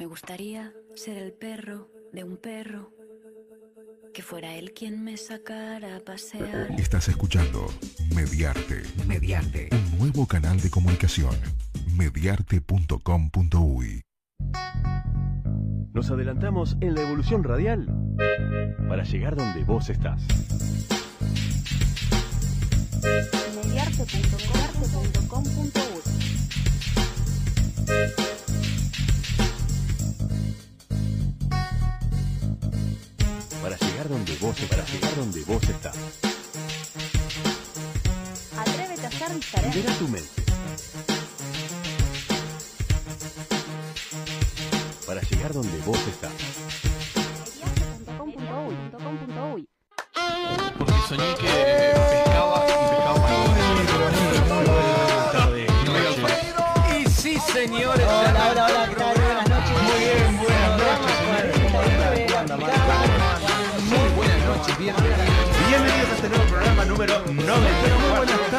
Me gustaría ser el perro de un perro. Que fuera él quien me sacara a pasear. Estás escuchando Mediarte. Mediarte. Un nuevo canal de comunicación. Mediarte.com.uy. Nos adelantamos en la evolución radial para llegar donde vos estás. Mediarte.com.uy vos para llegar donde vos estás. Atrévete a ser diferente. Libera tu mente. Para llegar donde vos estás. Porque soñé que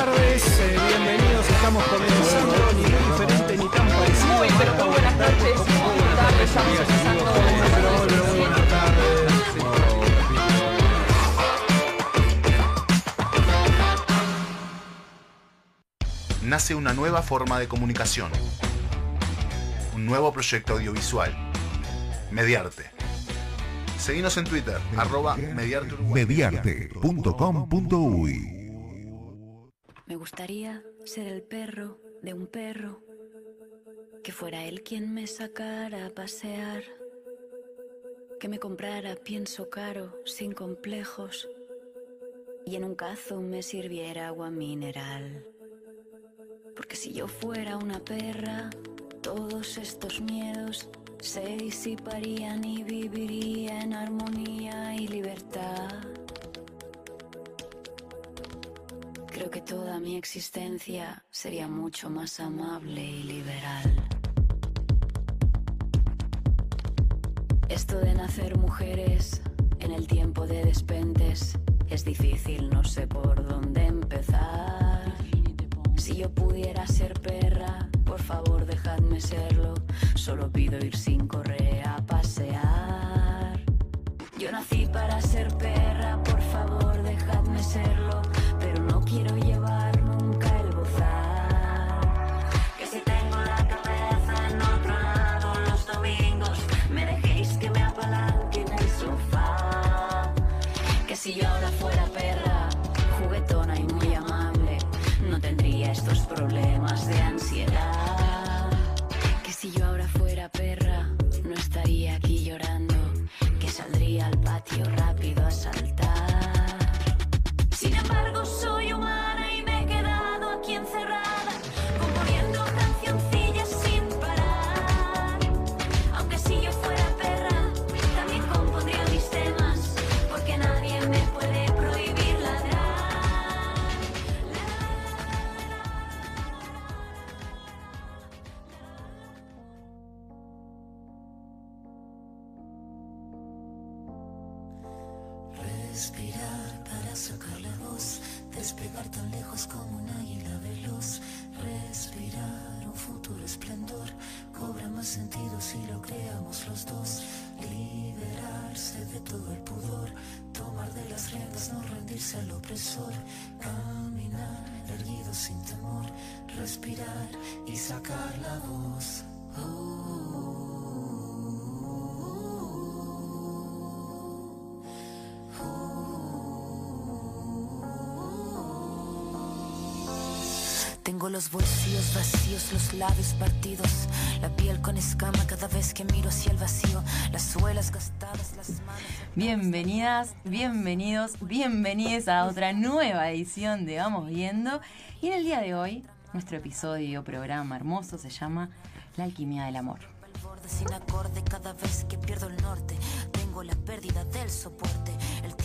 tardes, eh, bienvenidos. Estamos comenzando ni muy diferente ni tan parecido. Muy, pero muy buenas noches. Tarde, estamos empezando. Pero, pero muy buenas tardes. Nace una nueva forma de comunicación. Un nuevo proyecto audiovisual. Mediarte. Seguinos en Twitter, arroba Mediarte Uruguay. Mediarte.com.uy. Gustaría ser el perro de un perro. Que fuera él quien me sacara a pasear. Que me comprara pienso caro, sin complejos. Y en un cazo me sirviera agua mineral. Porque si yo fuera una perra, todos estos miedos se disiparían y viviría en armonía y Que toda mi existencia sería mucho más amable y liberal. Esto de nacer mujeres en el tiempo de despentes es difícil, no sé por dónde empezar. Si yo pudiera ser perra, por favor dejadme serlo. Solo pido ir sin correa a pasear. Yo nací para ser perra, por favor dejadme serlo. Pero no quiero si yo ahora fuera perra, juguetona y muy amable, no tendría estos problemas de ansiedad. Tengo los bolsillos vacíos, los labios partidos, la piel con escama cada vez que miro hacia el vacío, las suelas gastadas, las manos. Bienvenidas, bienvenidos, bienvenides a otra nueva edición de Vamos Viendo. Y en el día de hoy, nuestro episodio, programa hermoso, se llama La alquimia del amor. sin acorde cada vez que pierdo el norte. Tengo la pérdida del soporte.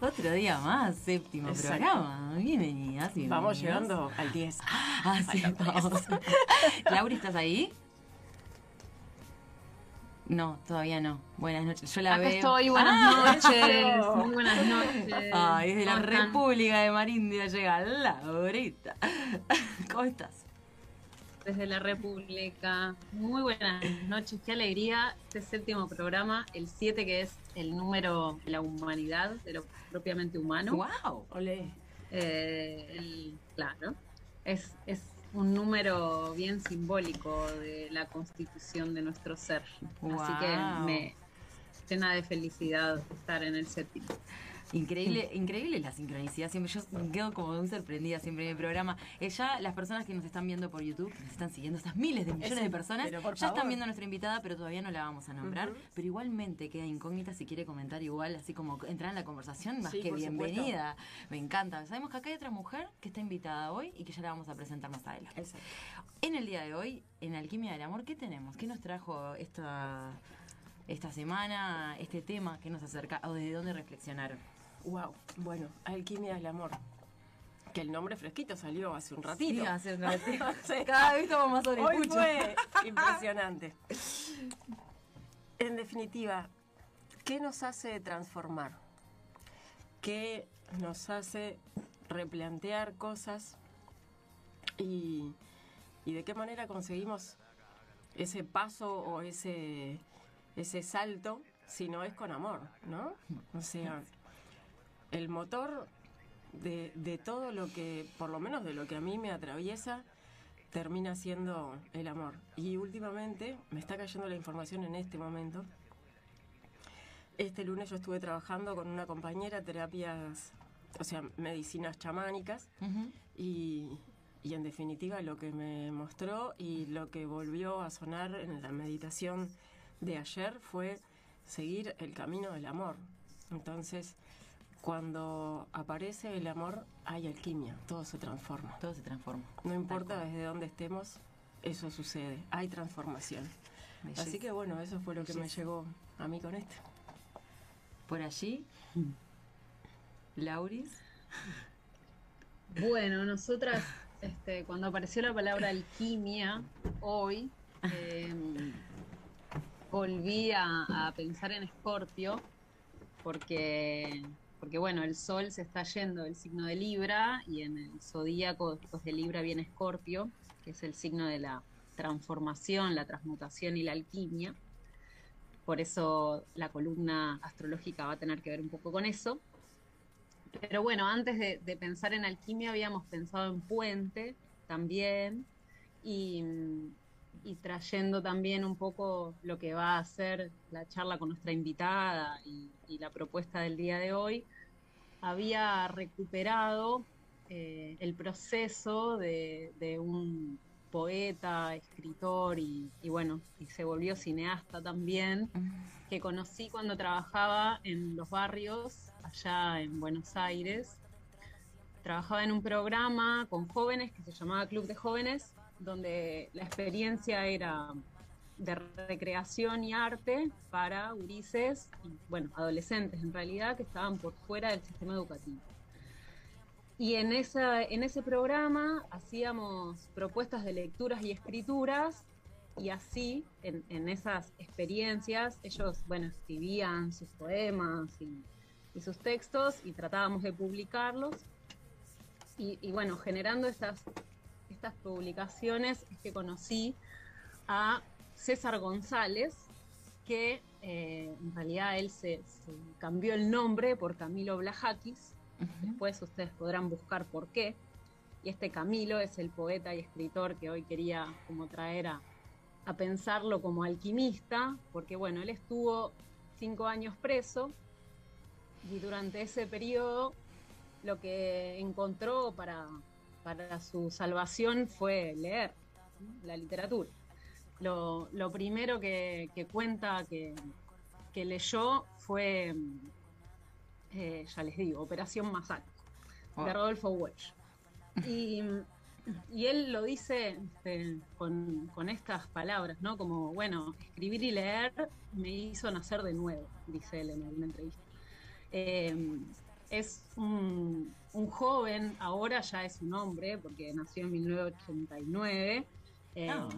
Otro día más, séptimo Exacto. programa. Bienvenidas, bienvenidos. Vamos llegando al 10. Ah, sí, vamos. Laura, ¿estás ahí? No, todavía no. Buenas noches. Yo la Acá veo. estoy, buenas Ah, noches. Muy buenas noches. Ay, desde la. República de Marindia llega Laurita. ¿Cómo estás? Desde la República. Muy buenas noches, qué alegría. Este séptimo programa, el 7 que es el número de la humanidad, de lo propiamente humano. ¡Wow! Olé. Eh, el- claro. Es, es un número bien simbólico de la constitución de nuestro ser. Así que me llena de felicidad estar en el séptimo. Increíble, increíble la sincronicidad. Siempre yo quedo como muy sorprendida siempre en el programa. Eh, ya las personas que nos están viendo por YouTube, que nos están siguiendo, estas miles de millones de personas, ya están viendo a nuestra invitada, pero todavía no la vamos a nombrar. Pero igualmente queda incógnita si quiere comentar igual, así como entrar en la conversación, más Sí, que bienvenida. Me encanta. Sabemos que acá hay otra mujer que está invitada hoy y que ya la vamos a presentar más adelante. Exacto. En el día de hoy, en Alquimia del Amor, ¿qué tenemos? ¿Qué nos trajo esta, esta semana, este tema? ¿Qué nos acerca? ¿O desde dónde reflexionaron? Wow. Bueno, Alquimia del Amor. Que el nombre fresquito salió hace un ratito. Sí, hace un ratito. Sí. Cada vez estamos más sobre Hoy fue impresionante. En definitiva, ¿qué nos hace transformar? ¿Qué nos hace replantear cosas? Y, y de qué manera conseguimos ese paso o ese, ese salto si no es con amor, ¿no? O sea, el motor de, de todo lo que, por lo menos de lo que a mí me atraviesa, termina siendo el amor. Y últimamente me está cayendo la información en este momento. Este lunes yo estuve trabajando con una compañera terapias, o sea, medicinas chamánicas y, y en definitiva lo que me mostró y lo que volvió a sonar en la meditación de ayer fue seguir el camino del amor. Entonces, cuando aparece el amor, hay alquimia, todo se transforma. Todo se transforma. No importa desde dónde estemos, eso sucede, hay transformación. Belleza. Así que bueno, eso fue lo que me llegó a mí con esto. Por allí, Lauris. Bueno, nosotras, este, cuando apareció la palabra alquimia hoy, eh, volví a, pensar en Escorpio, porque, porque bueno, el sol se está yendo del signo de Libra y en el zodíaco después de Libra viene Escorpio, que es el signo de la transformación, la transmutación y la alquimia. Por eso la columna astrológica va a tener que ver un poco con eso. Pero bueno, antes de, de pensar en alquimia habíamos pensado en puente también y, y trayendo también un poco lo que va a ser la charla con nuestra invitada y, y la propuesta del día de hoy, había recuperado eh, el proceso de, de un poeta, escritor y, y bueno, y se volvió cineasta también, que conocí cuando trabajaba en los barrios allá en Buenos Aires. Trabajaba en un programa con jóvenes que se llamaba Club de Jóvenes, donde la experiencia era de recreación y arte para gurises y, bueno, adolescentes en realidad, que estaban por fuera del sistema educativo. Y en, esa, en ese programa hacíamos propuestas de lecturas y escrituras y así, en, esas experiencias, ellos, bueno, escribían sus poemas y, sus textos y tratábamos de publicarlos. Y bueno, generando estas, estas publicaciones es que conocí a César González, que eh, en realidad él se, se cambió el nombre por Camilo Blajakis. Después ustedes podrán buscar por qué. Y este Camilo es el poeta y escritor que hoy quería como traer a, a pensarlo como alquimista, porque bueno, él estuvo cinco años preso y durante ese periodo lo que encontró para, para su salvación fue leer ¿no? la literatura. Lo, lo primero que, que cuenta que, que, leyó fue, eh, ya les digo, Operación Masacre, wow. de Rodolfo Welch. Y, y él lo dice este, con, con, estas palabras, ¿no? Como, bueno, escribir y leer me hizo nacer de nuevo, dice él en una entrevista. Eh, es un, un joven, ahora ya es un hombre, porque nació en 1989. Eh, Ah.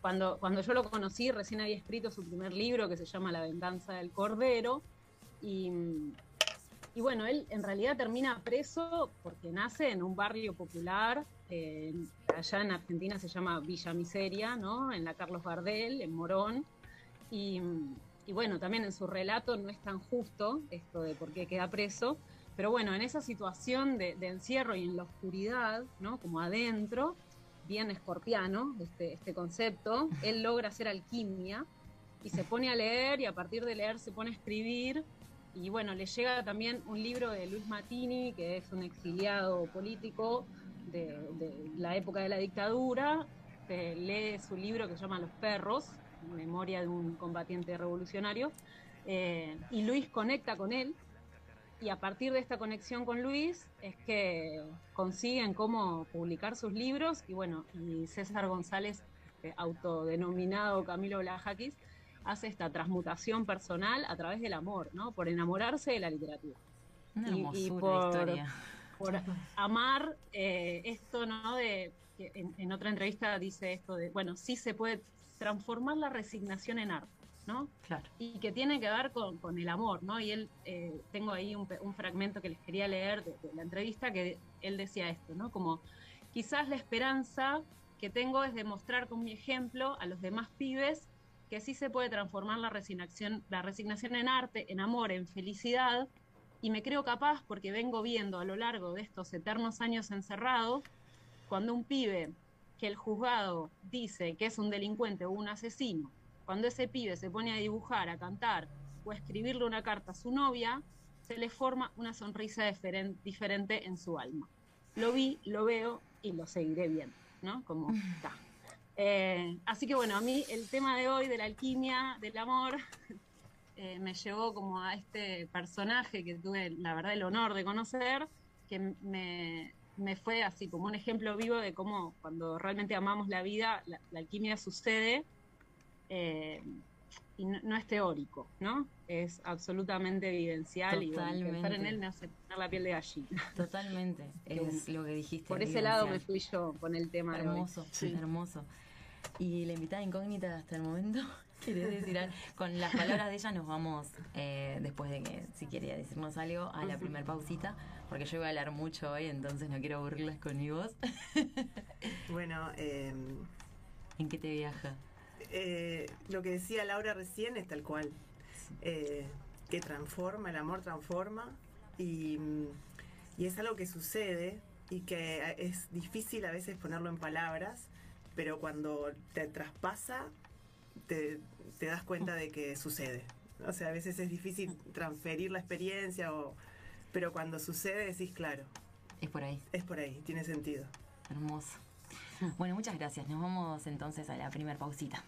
cuando, cuando yo lo conocí, recién había escrito su primer libro que se llama La venganza del cordero. Y, y bueno, él en realidad termina preso porque nace en un barrio popular. eh, allá en Argentina se llama Villa Miseria, ¿no? En la Carlos Gardel, en Morón. Y, y bueno, también en su relato no es tan justo esto de por qué queda preso. Pero bueno, en esa situación de, encierro y en la oscuridad, ¿no? Como adentro, bien escorpiano este, este concepto, él logra hacer alquimia y se pone a leer y a partir de leer se pone a escribir. Y bueno, le llega también un libro de Luis Matini, que es un exiliado político de, de la época de la dictadura. lee su libro que se llama Los perros, memoria de un combatiente revolucionario. eh, y Luis conecta con él y a partir de esta conexión con Luis es que consiguen cómo publicar sus libros y bueno, y César González, eh, autodenominado Camilo Blajakis, hace esta transmutación personal a través del amor, ¿no? Por enamorarse de la literatura. Una Y- por- historia. Por amar eh, esto, ¿no? De, que en, en otra entrevista dice esto de, bueno, sí se puede transformar la resignación en arte, ¿no? Claro. y que tiene que ver con, con el amor, ¿no? Y él, eh, tengo ahí un fragmento que les quería leer de, de la entrevista, que él decía esto, ¿no? Como, quizás la esperanza que tengo es demostrar con mi ejemplo a los demás pibes que sí se puede transformar la resignación, la resignación en arte, en amor, en felicidad, y me creo capaz porque vengo viendo a lo largo de estos eternos años encerrados, cuando un pibe que el juzgado dice que es un delincuente o un asesino, cuando ese pibe se pone a dibujar, a cantar o a escribirle una carta a su novia, se le forma una sonrisa diferen- diferente en su alma. Lo vi, lo veo y lo seguiré viendo, ¿no? Como está. Eh, así que bueno, a mí el tema de hoy de la alquimia, del amor, eh, me llevó como a este personaje que tuve la verdad el honor de conocer, que me, me fue así como un ejemplo vivo de cómo cuando realmente amamos la vida, la, la alquimia sucede eh, y no, no es teórico, ¿no? Es absolutamente vivencial y bueno, pensar en Totalmente. él me hace poner la piel de gallina. Totalmente, es lo que dijiste. Por ese lado me fui yo con el tema de hoy. Hermoso, hermoso. Y la invitada incógnita hasta el momento, ¿querés decir algo? Con las palabras de ella nos vamos, eh, después de que, si quería decirnos algo, a la primer pausita, porque yo voy a hablar mucho hoy, entonces no quiero aburrirlas con mi voz. Bueno, eh, ¿En qué te viaja? Eh, lo que decía Laura recién es tal cual. Eh, que transforma, el amor transforma y, mm, y es algo que sucede y que es difícil a veces ponerlo en palabras, pero cuando te traspasa te, te das cuenta de que sucede. O sea, a veces es difícil transferir la experiencia, o, pero cuando sucede decís, claro. Es por ahí. Es por ahí, tiene sentido. Hermoso. Bueno, muchas gracias. Nos vamos entonces a la primer pausita.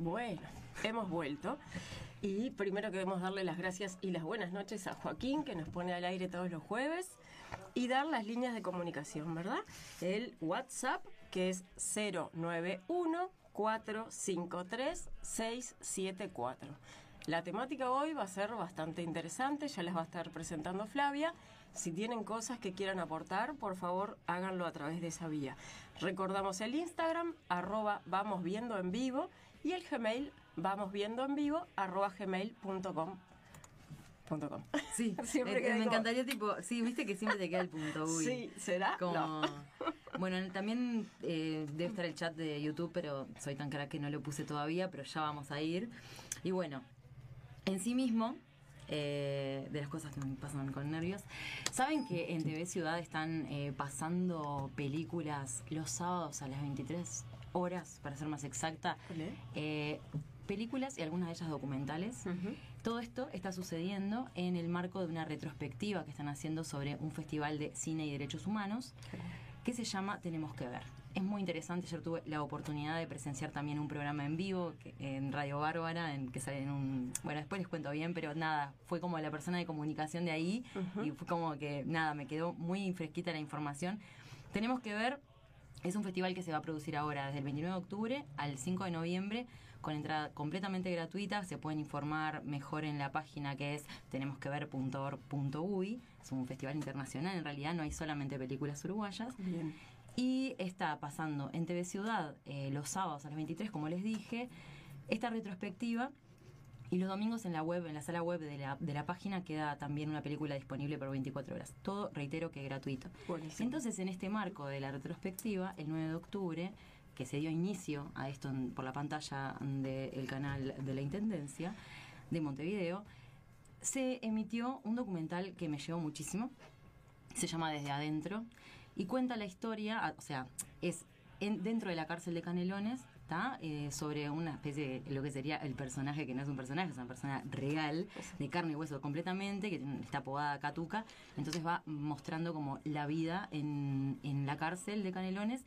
Bueno, hemos vuelto. Y primero queremos darle las gracias y las buenas noches a Joaquín, que nos pone al aire todos los jueves, y dar las líneas de comunicación, ¿verdad? El WhatsApp, que es 091-453-674. La temática hoy va a ser bastante interesante, ya les va a estar presentando Flavia. Si tienen cosas que quieran aportar, por favor háganlo a través de esa vía. Recordamos el Instagram, arroba vamos viendo en vivo, y el Gmail, vamos viendo en vivo, arroba gmail.com. punto com. Sí, Siempre eh, queda me como- encantaría tipo, sí, viste que siempre te queda el punto uy. Sí, ¿será? Como, No. Bueno, también eh, debe estar el chat de YouTube, pero soy tan cara que no lo puse todavía, pero ya vamos a ir. Y bueno, en sí mismo, eh, de las cosas que me pasan con nervios, ¿saben que en TV Ciudad están eh, pasando películas los sábados a las 23 horas, para ser más exacta? Eh, películas y algunas de ellas documentales. Todo esto está sucediendo en el marco de una retrospectiva que están haciendo sobre un festival de cine y derechos humanos que se llama Tenemos que ver. Es muy interesante, ayer tuve la oportunidad de presenciar también un programa en vivo que- en Radio Bárbara, en que sale en un... Bueno, después les cuento bien, pero nada, fue como la persona de comunicación de ahí y fue como que, nada, me quedó muy fresquita la información. Tenemos que ver es un festival que se va a producir ahora desde el 29 de octubre al 5 de noviembre con entrada completamente gratuita. Se pueden informar mejor en la página que es tenemosquever.org.uy. Es un festival internacional, en realidad no hay solamente películas uruguayas. Bien. Y está pasando en TV Ciudad eh, los sábados a las 23, como les dije, esta retrospectiva. Y los domingos en la web, en la sala web de la, de la página, queda también una película disponible por 24 horas. Todo, reitero, que gratuito. Entonces, en este marco de la retrospectiva, el 9 de octubre, que se dio inicio a esto en- por la pantalla del canal de la Intendencia de Montevideo, se emitió un documental que me llevó muchísimo. Se llama Desde Adentro y cuenta la historia, o sea, es en- dentro de la cárcel de Canelones, ¿tá? Eh, sobre una especie de lo que sería el personaje, que no es un personaje, es una persona real, de carne y hueso completamente, que está apodada Catuca. Entonces va mostrando como la vida en, en la cárcel de Canelones,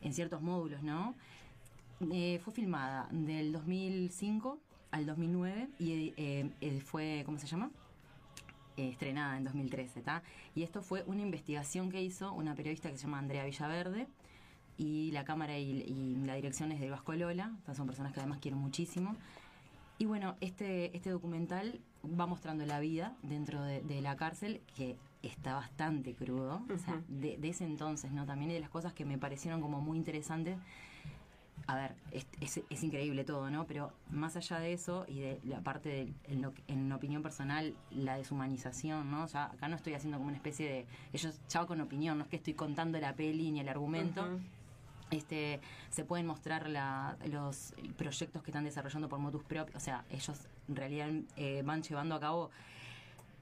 en ciertos módulos, ¿no? Eh, fue filmada del 2005 al 2009 y eh, fue, ¿cómo se llama? Eh, estrenada en 2013, ¿está? Y esto fue una investigación que hizo una periodista que se llama Andrea Villaverde y la cámara y, y la dirección es de Vasco Lola, Estas son personas que además quiero muchísimo. Y bueno, este, este documental va mostrando la vida dentro de, de la cárcel, que está bastante crudo, o sea, de, de ese entonces, ¿no? También y de las cosas que me parecieron como muy interesantes. A ver, es, es- es increíble todo, ¿no? Pero más allá de eso y de la parte, de, en, lo- en opinión personal, la deshumanización, ¿no? O sea, acá no estoy haciendo como una especie de... Ellos, chavo con opinión, no es que estoy contando la peli ni el argumento. Este, se pueden mostrar la- los proyectos que están desarrollando por motus propio, o sea, ellos en realidad eh, van llevando a cabo,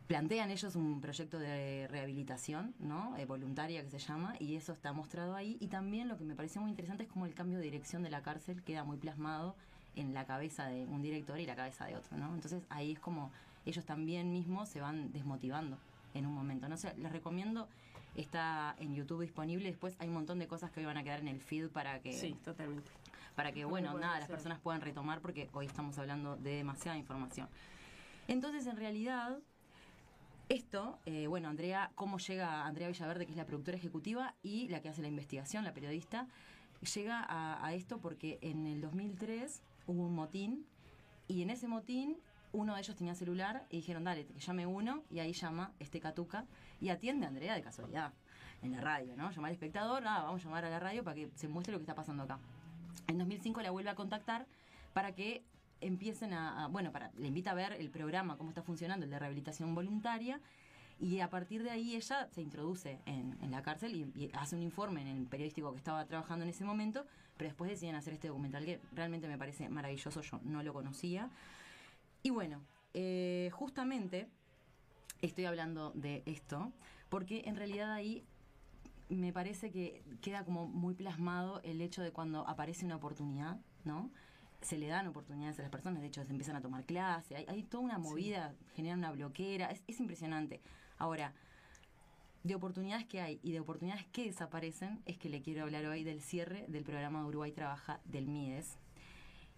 plantean ellos un proyecto de rehabilitación, ¿no? Eh, voluntaria que se llama, y eso está mostrado ahí. Y también lo que me pareció muy interesante es como el cambio de dirección de la cárcel queda muy plasmado en la cabeza de un director y la cabeza de otro, ¿no? Entonces ahí es como ellos también mismos se van desmotivando en un momento. No sé, les recomiendo, está en YouTube disponible, después hay un montón de cosas que hoy van a quedar en el feed para que... Sí, totalmente. Para que, bueno, nada, las personas puedan retomar porque hoy estamos hablando de demasiada información. Entonces, en realidad, esto, eh, bueno, Andrea, cómo llega Andrea Villaverde, que es la productora ejecutiva y la que hace la investigación, la periodista, llega a, a esto porque en el 2003 hubo un motín y en ese motín uno de ellos tenía celular y dijeron, dale, que llame uno y ahí llama este Catuca y atiende a Andrea de casualidad en la radio, ¿no? Llama al espectador, ah, vamos a llamar a la radio para que se muestre lo que está pasando acá. En 2005 la vuelve a contactar para que empiecen a, bueno, para, le invita a ver el programa, cómo está funcionando, el de rehabilitación voluntaria, y a partir de ahí ella se introduce en, en la cárcel y, y hace un informe en el periodístico que estaba trabajando en ese momento, pero después deciden hacer este documental que realmente me parece maravilloso, yo no lo conocía. Y bueno, eh, justamente estoy hablando de esto, porque en realidad ahí me parece que queda como muy plasmado el hecho de cuando aparece una oportunidad, ¿no? Se le dan oportunidades a las personas, de hecho se empiezan a tomar clase, hay, hay toda una movida, generan una bloquera, es, es impresionante. Ahora, de oportunidades que hay y de oportunidades que desaparecen, es que le quiero hablar hoy del cierre del programa de Uruguay Trabaja del MIDES.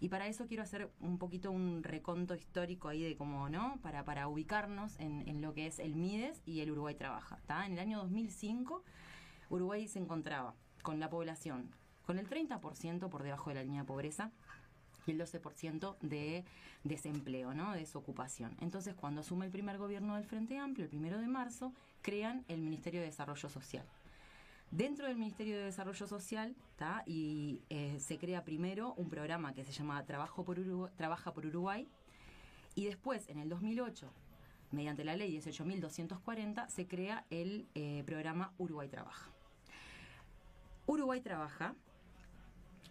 Y para eso quiero hacer un poquito un reconto histórico ahí de cómo, ¿no? Para, para ubicarnos en, en lo que es el MIDES y el Uruguay Trabaja. ¿tá? En el año 2005, Uruguay se encontraba con la población con el 30% por debajo de la línea de pobreza y el 12% de desempleo, ¿no? de desocupación. Entonces, cuando asume el primer gobierno del Frente Amplio, el primero de marzo, crean el Ministerio de Desarrollo Social. Dentro del Ministerio de Desarrollo Social, ¿tá? y eh, se crea primero un programa que se llama Trabajo por Uruguay, Trabaja por Uruguay, y después, en el 2008, mediante la ley 18.240, se crea el eh, programa Uruguay Trabaja. Uruguay Trabaja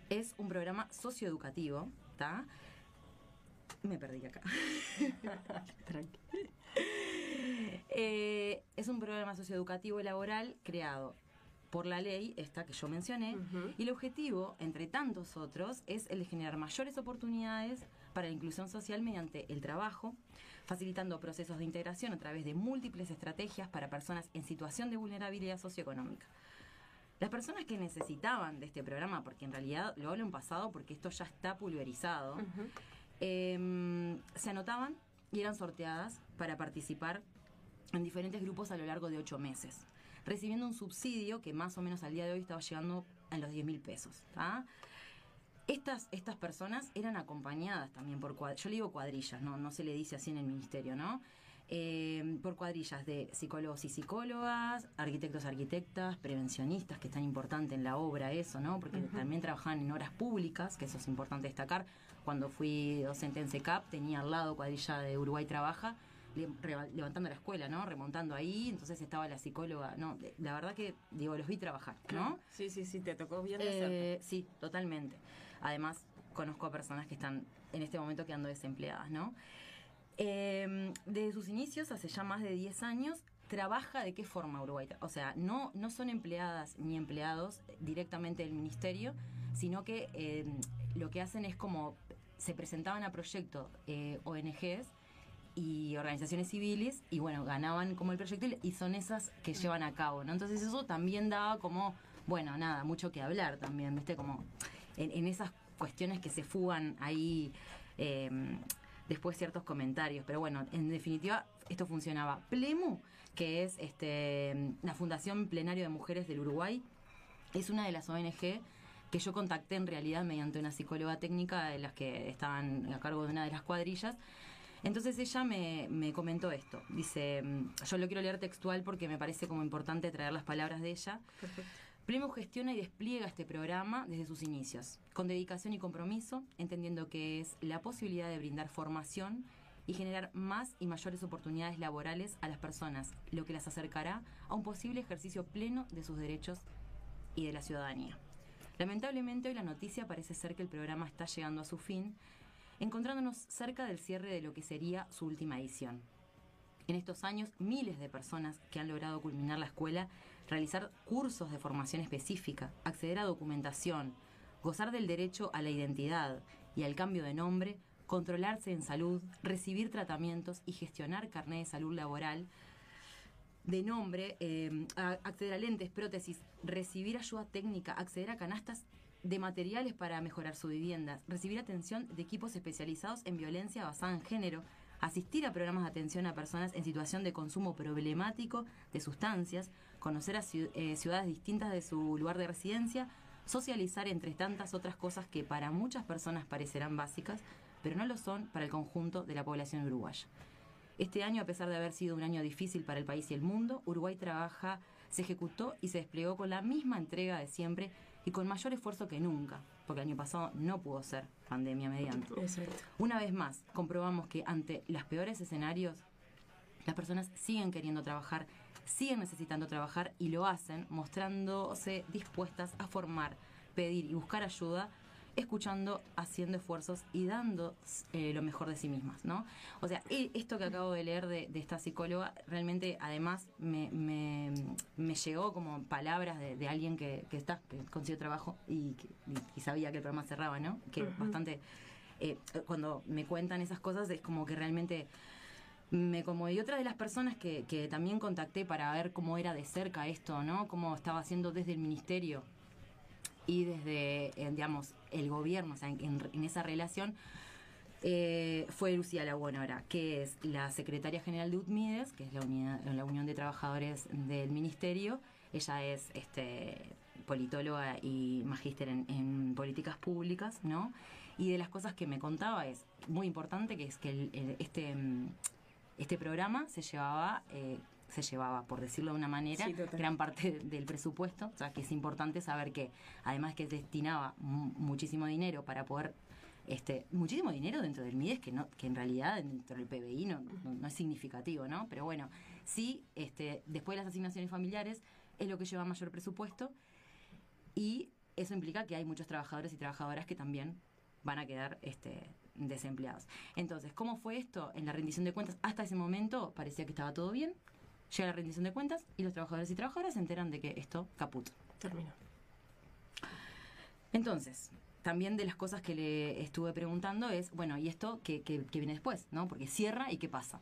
es un programa socioeducativo, ¿está? Me perdí acá. Eh, es un programa socioeducativo laboral creado por la ley, esta que yo mencioné, y el objetivo, entre tantos otros, es el de generar mayores oportunidades para la inclusión social mediante el trabajo, facilitando procesos de integración a través de múltiples estrategias para personas en situación de vulnerabilidad socioeconómica. Las personas que necesitaban de este programa, porque en realidad lo hablo en pasado porque esto ya está pulverizado, eh, se anotaban y eran sorteadas para participar en diferentes grupos a lo largo de ocho meses, recibiendo un subsidio que más o menos al día de hoy estaba llegando a los 10 mil pesos. ¿tá? Estas, estas personas eran acompañadas también por cuadrillas, yo le digo cuadrillas, no, no se le dice así en el ministerio, ¿no? Eh, por cuadrillas de psicólogos y psicólogas, arquitectos, arquitectas, prevencionistas, que es tan importante en la obra eso, ¿no? Porque también trabajaban en horas públicas, que eso es importante destacar. Cuando fui docente en SECAP, tenía al lado cuadrilla de Uruguay Trabaja, levantando la escuela, ¿no? Remontando ahí, entonces estaba la psicóloga, no, la verdad que, digo, los vi trabajar, ¿no? Sí, sí, sí, te tocó bien de. Eh, sí, totalmente. Además, conozco a personas que están en este momento quedando desempleadas, ¿no? Eh, desde sus inicios, hace ya más de 10 años, trabaja de qué forma Uruguay. O sea, no, no son empleadas ni empleados directamente del ministerio, sino que eh, lo que hacen es como se presentaban a proyectos eh, ONGs y organizaciones civiles y bueno, ganaban como el proyecto y- y son esas que llevan a cabo, ¿no? Entonces eso también daba como, bueno, nada, mucho que hablar también, ¿viste? Como en, en esas cuestiones que se fugan ahí eh, después ciertos comentarios, pero bueno, en definitiva esto funcionaba. Plemu, que es este la Fundación Plenario de Mujeres del Uruguay, es una de las ONG que yo contacté en realidad mediante una psicóloga técnica de las que estaban a cargo de una de las cuadrillas. Entonces ella me, me comentó esto. Dice, mm, yo lo quiero leer textual porque me parece como importante traer las palabras de ella. Plemu gestiona y despliega este programa desde sus inicios, con dedicación y compromiso, entendiendo que es la posibilidad de brindar formación y generar más y mayores oportunidades laborales a las personas, lo que las acercará a un posible ejercicio pleno de sus derechos y de la ciudadanía. Lamentablemente hoy la noticia parece ser que el programa está llegando a su fin, encontrándonos cerca del cierre de lo que sería su última edición. En estos años, miles de personas que han logrado culminar la escuela, realizar cursos de formación específica, acceder a documentación, gozar del derecho a la identidad y al cambio de nombre, controlarse en salud, recibir tratamientos y gestionar carnet de salud laboral, de nombre, eh, acceder a lentes, prótesis, recibir ayuda técnica, acceder a canastas de materiales para mejorar su vivienda, recibir atención de equipos especializados en violencia basada en género, asistir a programas de atención a personas en situación de consumo problemático de sustancias, conocer a eh, ciudades distintas de su lugar de residencia, socializar entre tantas otras cosas que para muchas personas parecerán básicas, pero no lo son para el conjunto de la población uruguaya. Este año, a pesar de haber sido un año difícil para el país y el mundo, Uruguay trabaja, se ejecutó y se desplegó con la misma entrega de siempre y con mayor esfuerzo que nunca, porque el año pasado no pudo ser pandemia mediante. Una vez más, comprobamos que ante los peores escenarios, las personas siguen queriendo trabajar, siguen necesitando trabajar y lo hacen mostrándose dispuestas a formar, pedir y buscar ayuda, escuchando, haciendo esfuerzos y dando eh, lo mejor de sí mismas, ¿no? O sea, e- esto que acabo de leer de, de esta psicóloga, realmente además me, me- me llegó como palabras de, de alguien que, que está, que consiguió trabajo y, que- y- sabía que el programa cerraba, ¿no? Que bastante, eh, cuando me cuentan esas cosas es como que realmente me como y otra de las personas que, que también contacté para ver cómo era de cerca esto, ¿no? Cómo estaba haciendo desde el ministerio y desde, eh, digamos, el gobierno, o sea, en, esa relación, eh, fue Lucía Laguonora, que es la secretaria general de UTMIDES, que es la, unidad- la Unión de Trabajadores del Ministerio. Ella es este, politóloga y magíster en, políticas públicas, ¿no? Y de las cosas que me contaba es muy importante, que es que este, este programa se llevaba... eh, se llevaba, por decirlo de una manera, Sí, gran parte del presupuesto, o sea que es importante saber que además que destinaba mu- muchísimo dinero para poder este, muchísimo dinero dentro del MIDES que no que en realidad dentro del PBI no, no, no es significativo, ¿no? Pero bueno, sí, este, después de las asignaciones familiares es lo que lleva mayor presupuesto y eso implica que hay muchos trabajadores y trabajadoras que también van a quedar este, desempleados. Entonces, ¿cómo fue esto en la rendición de cuentas? Hasta ese momento parecía que estaba todo bien, llega la rendición de cuentas y los trabajadores y trabajadoras se enteran de que esto caput. Terminó. Entonces, también de las cosas que le estuve preguntando es, bueno, ¿y esto qué, qué- qué viene después? ¿no? Porque cierra y qué pasa.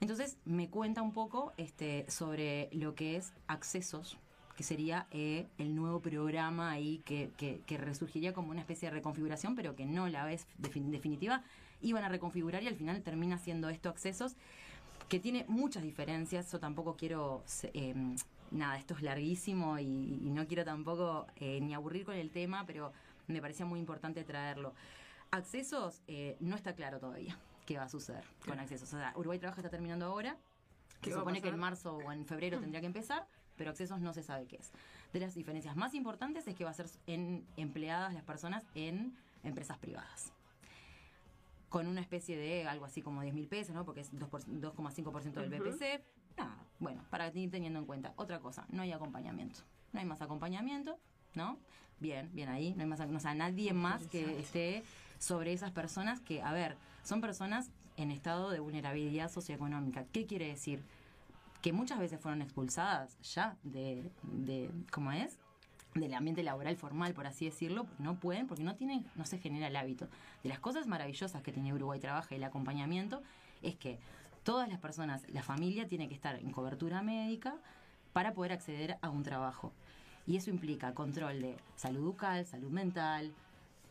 Entonces, me cuenta un poco este, sobre lo que es accesos, que sería eh, el nuevo programa ahí que, que- que resurgiría como una especie de reconfiguración, pero que no la vez defin- definitiva iban a reconfigurar y al final termina siendo esto accesos, que tiene muchas diferencias. Yo tampoco quiero eh, nada, esto es larguísimo y, y no quiero tampoco eh, ni aburrir con el tema, pero me parecía muy importante traerlo. Accesos, eh, no está claro todavía qué va a suceder con accesos. O sea, Uruguay Trabaja está terminando ahora, ¿Qué se supone que en marzo o en febrero tendría que empezar, pero accesos no se sabe qué es. De las diferencias más importantes es que va a ser en empleadas las personas en empresas privadas con una especie de algo así como 10 mil pesos, ¿no? Porque es 2 por- 2,5% del Ujú. BPC. Nada, bueno, para ir teniendo en cuenta. Otra cosa, no hay acompañamiento. No hay más acompañamiento, ¿no? Bien, bien ahí. No hay más, o sea, nadie más que esté sobre esas personas que, a ver, son personas en estado de vulnerabilidad socioeconómica. ¿Qué quiere decir? Que muchas veces fueron expulsadas ya de, de ¿cómo es? Del ambiente laboral formal, por así decirlo, no pueden porque no tienen, no se genera el hábito. De las cosas maravillosas que tiene Uruguay Trabaja y el acompañamiento es que todas las personas, la familia tiene que estar en cobertura médica para poder acceder a un trabajo. Y eso implica control de salud bucal, salud mental,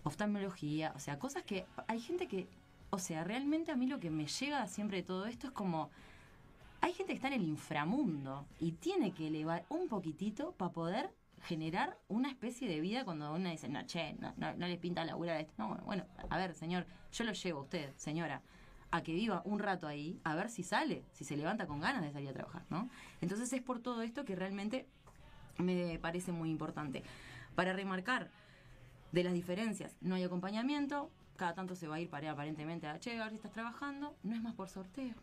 oftalmología, o sea, cosas que hay gente que, o sea, realmente a mí lo que me llega siempre de todo esto es como hay gente que está en el inframundo y tiene que elevar un poquitito para poder generar una especie de vida cuando uno dice, no, che, no, no, no le pinta laburar esto. No, bueno, a ver, señor, yo lo llevo a usted, señora, a que viva un rato ahí, a ver si sale, si se levanta con ganas de salir a trabajar, ¿no? Entonces es por todo esto que realmente me parece muy importante. Para remarcar de las diferencias, no hay acompañamiento, cada tanto se va a ir para aparentemente a, che, a ver si estás trabajando, no es más por sorteo.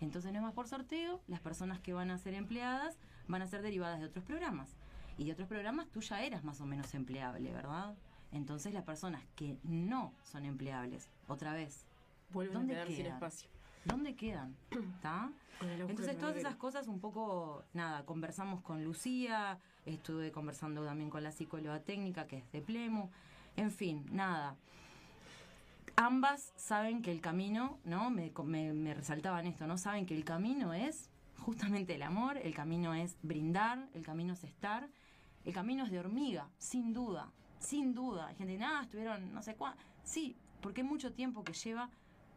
Entonces no es más por sorteo, las personas que van a ser empleadas van a ser derivadas de otros programas. Y de otros programas tú ya eras más o menos empleable, ¿verdad? Entonces las personas que no son empleables, otra vez, Vuelven a ¿dónde sin quedan? espacio. ¿Dónde quedan? ¿Está? Entonces todas esas cosas un poco, nada, conversamos con Lucía, estuve conversando también con la psicóloga técnica que es de Plemu, en fin, nada. Ambas saben que el camino, ¿no? Me, me, me resaltaban esto, ¿no? Saben que el camino es justamente el amor, el camino es brindar, el camino es estar, el camino es de hormiga, sin duda, sin duda. Hay gente, nada, estuvieron no sé cuánto. Sí, porque hay mucho tiempo que lleva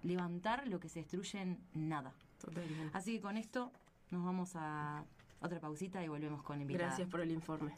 levantar lo que se destruye en nada. Totalmente. Así que con esto nos vamos a otra pausita y volvemos con invitada. Gracias por el informe.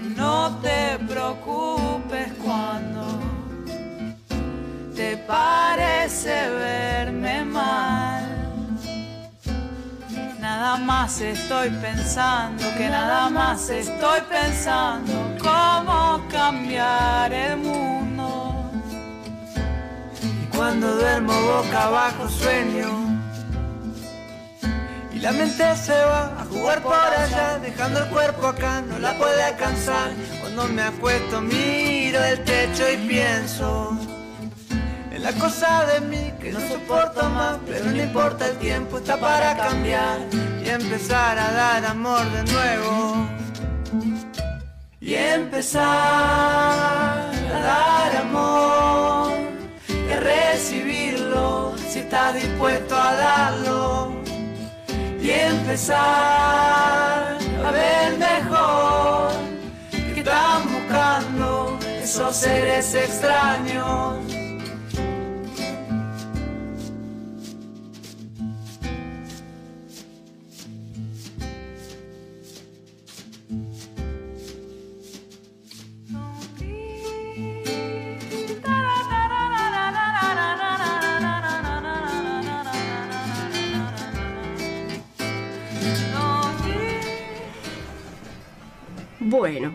No te preocupes cuando te parece verme mal. Nada más estoy pensando, que nada más estoy pensando cómo cambiar el mundo. Y cuando duermo boca abajo sueño. Y la mente se va jugar por allá, dejando el cuerpo acá, no la puede alcanzar. Cuando me acuesto miro el techo y pienso en la cosa de mí que no soporto más, pero no importa el tiempo, está para cambiar y empezar a dar amor de nuevo. Y empezar a dar empezar a ver mejor que están buscando esos seres extraños. Bueno,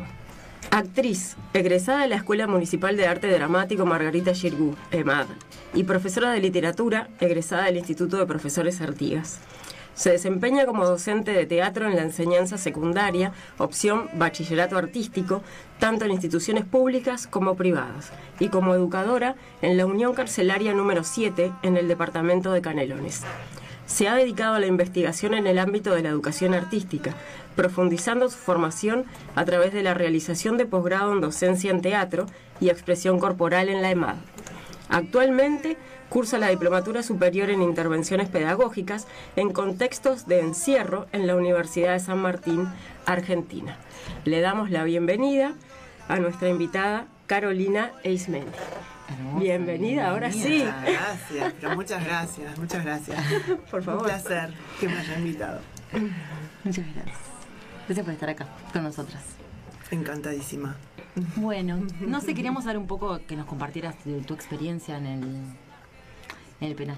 actriz, egresada de la Escuela Municipal de Arte Dramático Margarita Girgú, EMAD, y profesora de literatura, egresada del Instituto de Profesores Artigas. Se desempeña como docente de teatro en la enseñanza secundaria, opción bachillerato artístico, tanto en instituciones públicas como privadas, y como educadora en la Unión Carcelaria número 7 en el departamento de Canelones. Se ha dedicado a la investigación en el ámbito de la educación artística, profundizando su formación a través de la realización de posgrado en docencia en teatro y expresión corporal en la EMAD. Actualmente cursa la Diplomatura Superior en Intervenciones Pedagógicas en contextos de encierro en la Universidad de San Martín, Argentina. Le damos la bienvenida a nuestra invitada Carolina Eismendi. Bienvenida, ahora sí. Muchas gracias, pero muchas gracias, muchas gracias. Por favor. Un placer que me haya invitado. Muchas gracias. Gracias por estar acá con nosotras. Encantadísima. Bueno, no sé, queríamos dar un poco que nos compartieras de tu experiencia en el, en el penal.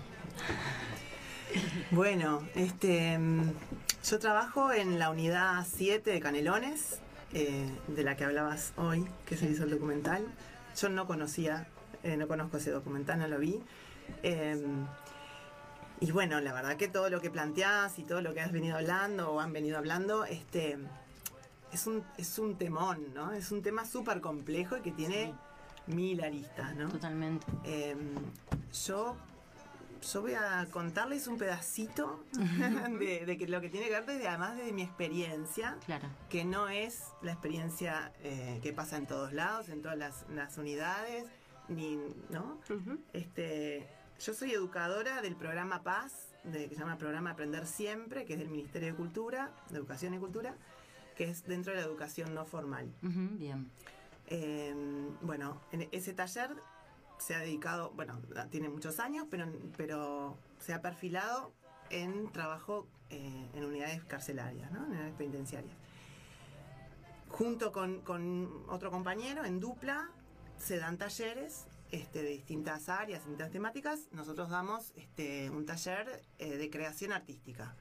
Bueno, este, mm, yo trabajo en la unidad 7 de Canelones, eh, de la que hablabas hoy, que se hizo el documental. Yo no conocía, eh, no conozco ese documental, no lo vi. Eh, y bueno, la verdad que todo lo que planteás y todo lo que has venido hablando o han venido hablando, este, es un, es un temón, ¿no? Es un tema súper complejo y que tiene mil aristas, ¿no? Totalmente. Eh, yo, yo voy a contarles un pedacito de, de que lo que tiene que ver desde, además de mi experiencia, Claro. que no es la experiencia eh, que pasa en todos lados, en todas las, las unidades, ni, ¿no? Este, yo soy educadora del programa Paz, de, que se llama Programa Aprender Siempre, que es del Ministerio de Cultura, de Educación y Cultura, que es dentro de la educación no formal. Bien. Eh, bueno, en ese taller se ha dedicado, bueno, tiene muchos años, pero, pero se ha perfilado en trabajo eh, en unidades carcelarias, ¿no? en unidades penitenciarias. Junto con, con otro compañero, en dupla, se dan talleres este, de distintas áreas, distintas temáticas. Nosotros damos este, un taller eh, de creación artística.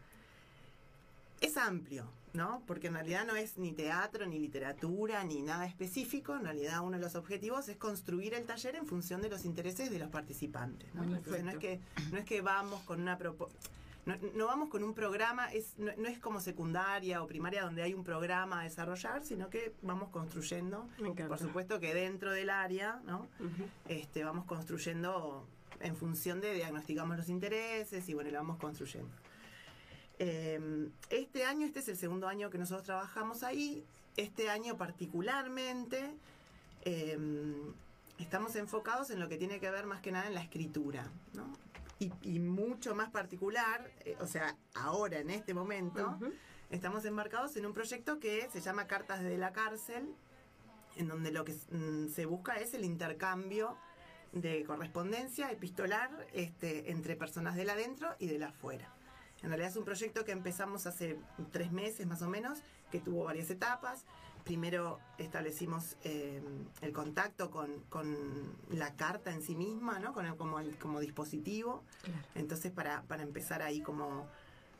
Es amplio, ¿no? Porque en realidad no es ni teatro, ni literatura, ni nada específico. En realidad uno de los objetivos es construir el taller en función de los intereses de los participantes. ¿no? Entonces no es que, no es que vamos con una propuesta. No, no vamos con un programa, es, no, no es como secundaria o primaria donde hay un programa a desarrollar, sino que vamos construyendo, Me por supuesto que dentro del área, ¿no? este, vamos construyendo en función de diagnosticamos los intereses y bueno, lo vamos construyendo. Eh, este año, este es el segundo año que nosotros trabajamos ahí. Este año particularmente eh, estamos enfocados en lo que tiene que ver más que nada en la escritura, ¿no? Y, y mucho más particular, eh, o sea, ahora en este momento, estamos embarcados en un proyecto que se llama Cartas de la Cárcel, en donde lo que mm, se busca es el intercambio de correspondencia epistolar este, entre personas del adentro y del afuera. En realidad es un proyecto que empezamos hace tres meses más o menos, que tuvo varias etapas. Primero establecimos eh, el contacto con, con la carta en sí misma, ¿no? con el- como, el- como dispositivo. Entonces para, para empezar ahí como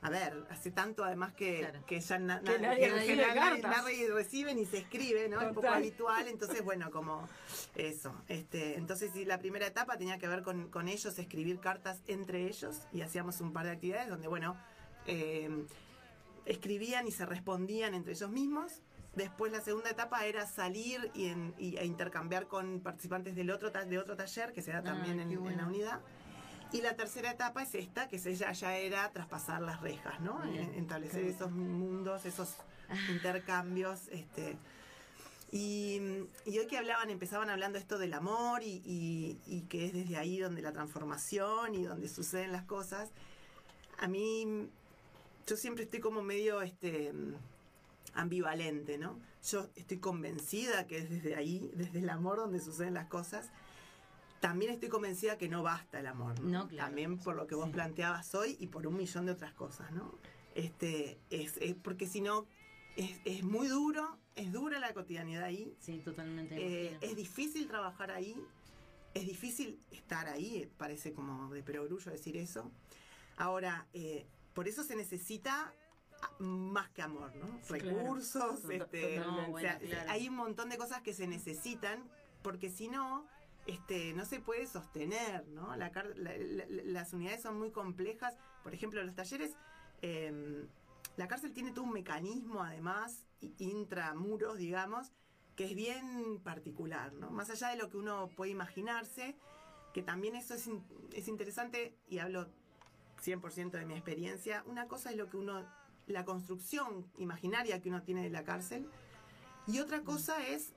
a ver, hace tanto además que, que ya na- Que na- nadie que recibe nadie- cartas. nadie recibe ni se escribe, ¿no? Es poco habitual, entonces bueno, como eso. Este, entonces sí, la primera etapa tenía que ver con, con ellos, escribir cartas entre ellos y hacíamos un par de actividades donde, bueno, eh, escribían y se respondían entre ellos mismos. Después la segunda etapa era salir y, en- y- e intercambiar con participantes del otro, de otro taller que se da también en, qué en bueno. la unidad. Y la tercera etapa es esta, que se- ya, ya era traspasar las rejas, ¿no? Bien. En- Establecer esos mundos, esos intercambios. Este, y, y hoy que hablaban, empezaban hablando esto del amor y, y- y que es desde ahí donde la transformación y donde suceden las cosas. A mí, yo siempre estoy como medio este, ambivalente, ¿no? Yo estoy convencida que es desde ahí, desde el amor donde suceden las cosas. También estoy convencida que no basta el amor, ¿no? No, claro. También por lo que vos planteabas hoy y por un millón de otras cosas, ¿no? Este, es, es porque si no, es, es muy duro, es dura la cotidianidad ahí. Sí, totalmente. Eh, es difícil trabajar ahí, es difícil estar ahí, eh, parece como de perogrullo decir eso. Ahora, eh, por eso se necesita más que amor, ¿no? Claro. Recursos, este, o sea, claro. hay un montón de cosas que se necesitan, porque si no, este, no se puede sostener, ¿no? La car- la- la- la- las unidades son muy complejas. Por ejemplo, los talleres, eh, la cárcel tiene todo un mecanismo, además, intramuros, digamos, que es bien particular, ¿no? Más allá de lo que uno puede imaginarse, que también eso es, in- es interesante, y hablo 100% de mi experiencia, una cosa es lo que uno, la construcción imaginaria que uno tiene de la cárcel, y otra cosa es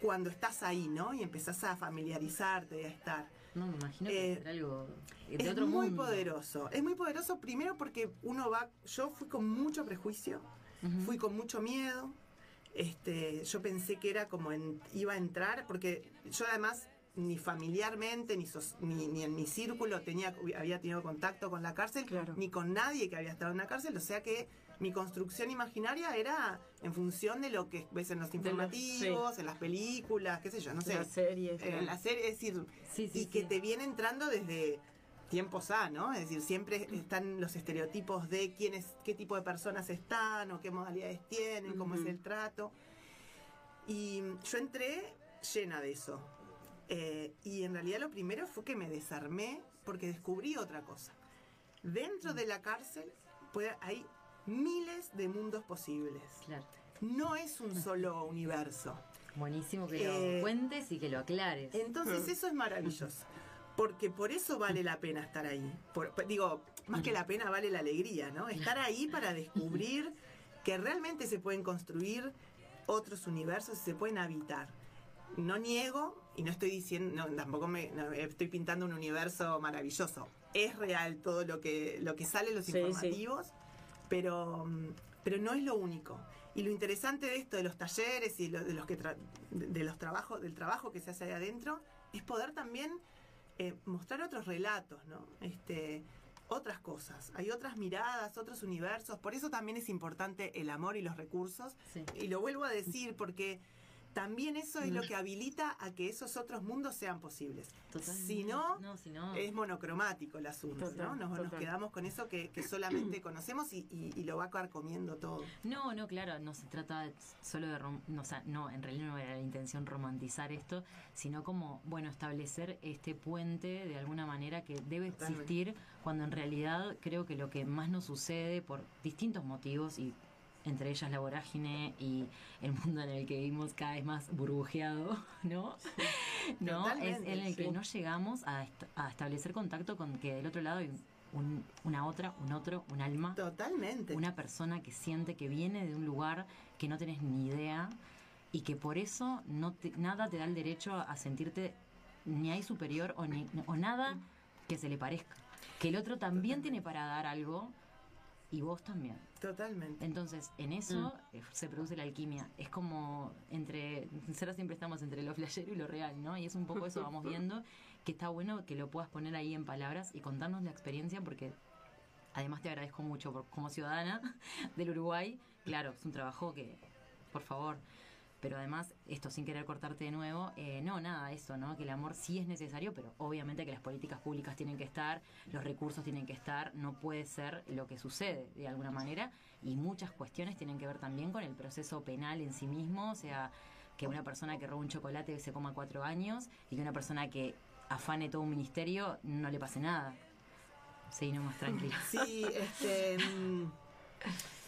cuando estás ahí, ¿no? Y empezás a familiarizarte, a estar. No, me imagino Eh, que será algo de es otro muy mundo. poderoso. Es muy poderoso primero porque uno va. Yo fui con mucho prejuicio, fui con mucho miedo. Este, yo pensé que era como en- iba a entrar, porque yo además ni familiarmente ni, sos- ni, ni en mi círculo tenía había tenido contacto con la cárcel, ni con nadie que había estado en la cárcel, o sea que mi construcción imaginaria era en función de lo que ves en los informativos, sí. en las películas, qué sé yo, no sé. Las series, En claro. las series, es decir, y que te viene entrando desde tiempos A, ¿no? Es decir, siempre están los estereotipos de quiénes, qué tipo de personas están o qué modalidades tienen, cómo es el trato. Y yo entré llena de eso. Eh, y en realidad lo primero fue que me desarmé porque descubrí otra cosa. Dentro de la cárcel puede- hay miles de mundos posibles. Claro. No es un solo universo. Buenísimo que Eh, lo cuentes y que lo aclares. Entonces eso es maravilloso. Porque por eso vale la pena estar ahí. Por- digo, más que la pena vale la alegría, ¿no? Estar ahí para descubrir que realmente se pueden construir otros universos y se pueden habitar. No niego y no estoy diciendo, no, tampoco me no, estoy pintando un universo maravilloso. Es real todo lo que, lo que sale en los Sí, sí. Pero, mm, pero no es lo único. Y lo interesante de esto, de los talleres y lo- de los que tra- de, de los trabajos, del trabajo que se hace ahí adentro, es poder también eh, mostrar otros relatos, ¿no? Este, otras cosas. Hay otras miradas, otros universos. Por eso también es importante el amor y los recursos. Y lo vuelvo a decir porque también eso es lo que habilita a que esos otros mundos sean posibles. Totalmente. Si no, No, si no. es monocromático el asunto, Total, ¿no? Nos, quedamos con eso que, que solamente conocemos y, y- y lo va carcomiendo todo. No, no, claro, no se trata solo de... rom- no, o sea, no, en realidad no era la intención romantizar esto, sino como, bueno, establecer este puente de alguna manera que debe Totalmente. existir cuando en realidad creo que lo que más nos sucede por distintos motivos y entre ellas la vorágine y el mundo en el que vivimos cada vez más burbujeado, ¿no? ¿No? Es en el que sí. no llegamos a, est- a establecer contacto con que del otro lado hay un- una otra, un otro, un alma. Totalmente. Una persona que siente que viene de un lugar que no tenés ni idea y que por eso no te- nada te da el derecho a, sentirte ni ahí superior o, ni, o nada que se le parezca. Que el otro también tiene para dar algo y vos también. Totalmente. Entonces, en eso eh, se produce la alquimia. Es como entre. Nosotros siempre estamos entre lo flashero y lo real, ¿no? Y es un poco eso, vamos viendo, que está bueno que lo puedas poner ahí en palabras y contarnos la experiencia, porque además te agradezco mucho por, como ciudadana del Uruguay. Claro, es un trabajo que, por favor. Pero además, esto sin querer cortarte de nuevo, eh, no, nada, eso, ¿no? Que el amor sí es necesario, pero obviamente que las políticas públicas tienen que estar, los recursos tienen que estar, no puede ser lo que sucede de alguna manera. Y muchas cuestiones tienen que ver también con el proceso penal en sí mismo, o sea, que una persona que roba un chocolate se coma cuatro años y que una persona que afane todo un ministerio no le pase nada. Sí, no más tranquila. Sí, este.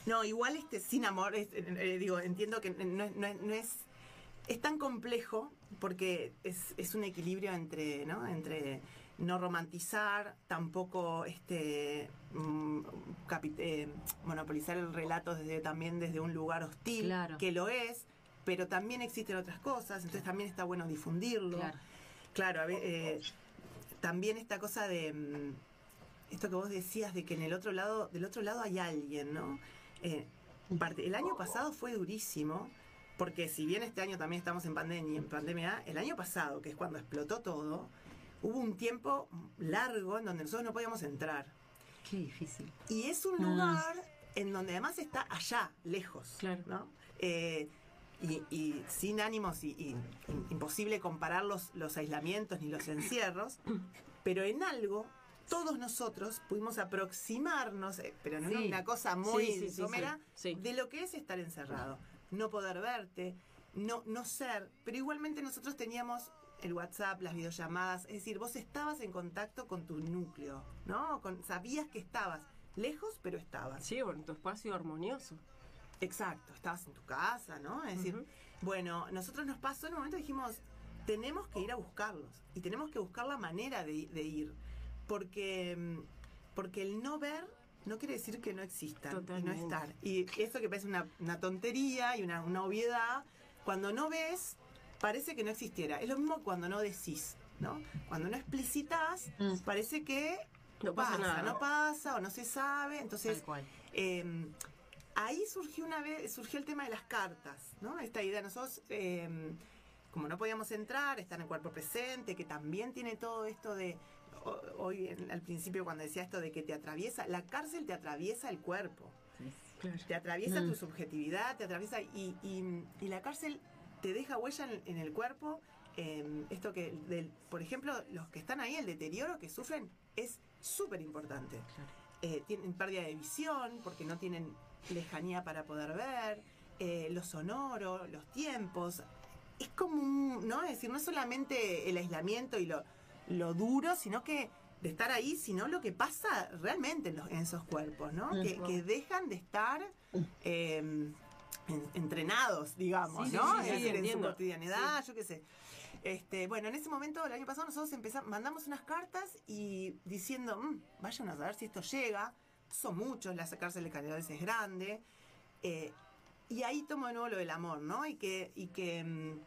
No, igual este sin amor, es- eh, eh, digo, entiendo que no, es- no es- no es. Es tan complejo porque es, es un equilibrio entre, ¿no? Entre no romantizar, tampoco este mm, eh, monopolizar el relato desde también desde un lugar hostil, Claro. que lo es, pero también existen otras cosas, entonces también está bueno difundirlo. Claro. Claro, a ver, eh, también esta cosa de mm, esto que vos decías de que en el otro lado, del otro lado hay alguien, ¿no? Eh, el año pasado fue durísimo, porque si bien este año también estamos en pandemia, en pandemia, el año pasado, que es cuando explotó todo, hubo un tiempo largo en donde nosotros no podíamos entrar. Qué difícil. Y es un lugar en donde además está allá, lejos, ¿no? Eh, y, y sin ánimos y, y imposible comparar los, los aislamientos ni los encierros, pero en algo todos nosotros pudimos aproximarnos, eh, pero no Sí. una cosa muy Sí, somera, de lo que es estar encerrado, no poder verte, no, no ser, pero igualmente nosotros teníamos el WhatsApp, las videollamadas, es decir, vos estabas en contacto con tu núcleo, ¿no? Con, sabías que estabas lejos, pero estabas. Sí, en tu espacio armonioso. Exacto, estabas en tu casa, ¿no? Es decir, bueno, nosotros nos pasó en un momento dijimos, tenemos que ir a buscarlos y tenemos que buscar la manera de, de ir, porque, mm, porque el no ver no quiere decir que no existan y no estar. Y eso que parece una, una tontería y una, una obviedad, cuando no ves, parece que no existiera. Es lo mismo cuando no decís, ¿no? Cuando no explicitas, parece que No pasa nada. no pasa o no se sabe. Entonces, eh, ahí surgió una vez, surgió el tema de las cartas, ¿no? Esta idea, nosotros, eh, como no podíamos entrar, estar en el cuerpo presente, que también tiene todo esto de, hoy en- al principio cuando decía esto de que te atraviesa, la cárcel te atraviesa el cuerpo, te atraviesa Mm. tu subjetividad, te atraviesa, y, y- y la cárcel te deja huella en, en el cuerpo, eh, esto que, del, por ejemplo, los que están ahí, el deterioro que sufren es súper importante eh, tienen pérdida de visión porque no tienen lejanía para poder ver, eh, lo sonoro, los tiempos. Es como un, ¿no? Es decir, no es solamente el aislamiento y lo, lo duro, sino que de estar ahí, sino lo que pasa realmente en, los- en esos cuerpos, ¿no? Que, que dejan de estar eh, en- entrenados, digamos, Sí, ¿no? sí, sí, decir, en su cotidianidad, yo qué sé. Este, bueno, en ese momento, el año pasado, nosotros empezamos, mandamos unas cartas y diciendo, "Mm, vayan a saber si esto llega. Son muchos, la cárcel de Canelones es grande. Eh, y ahí tomo de nuevo lo del amor, ¿no? Y que, y que mm,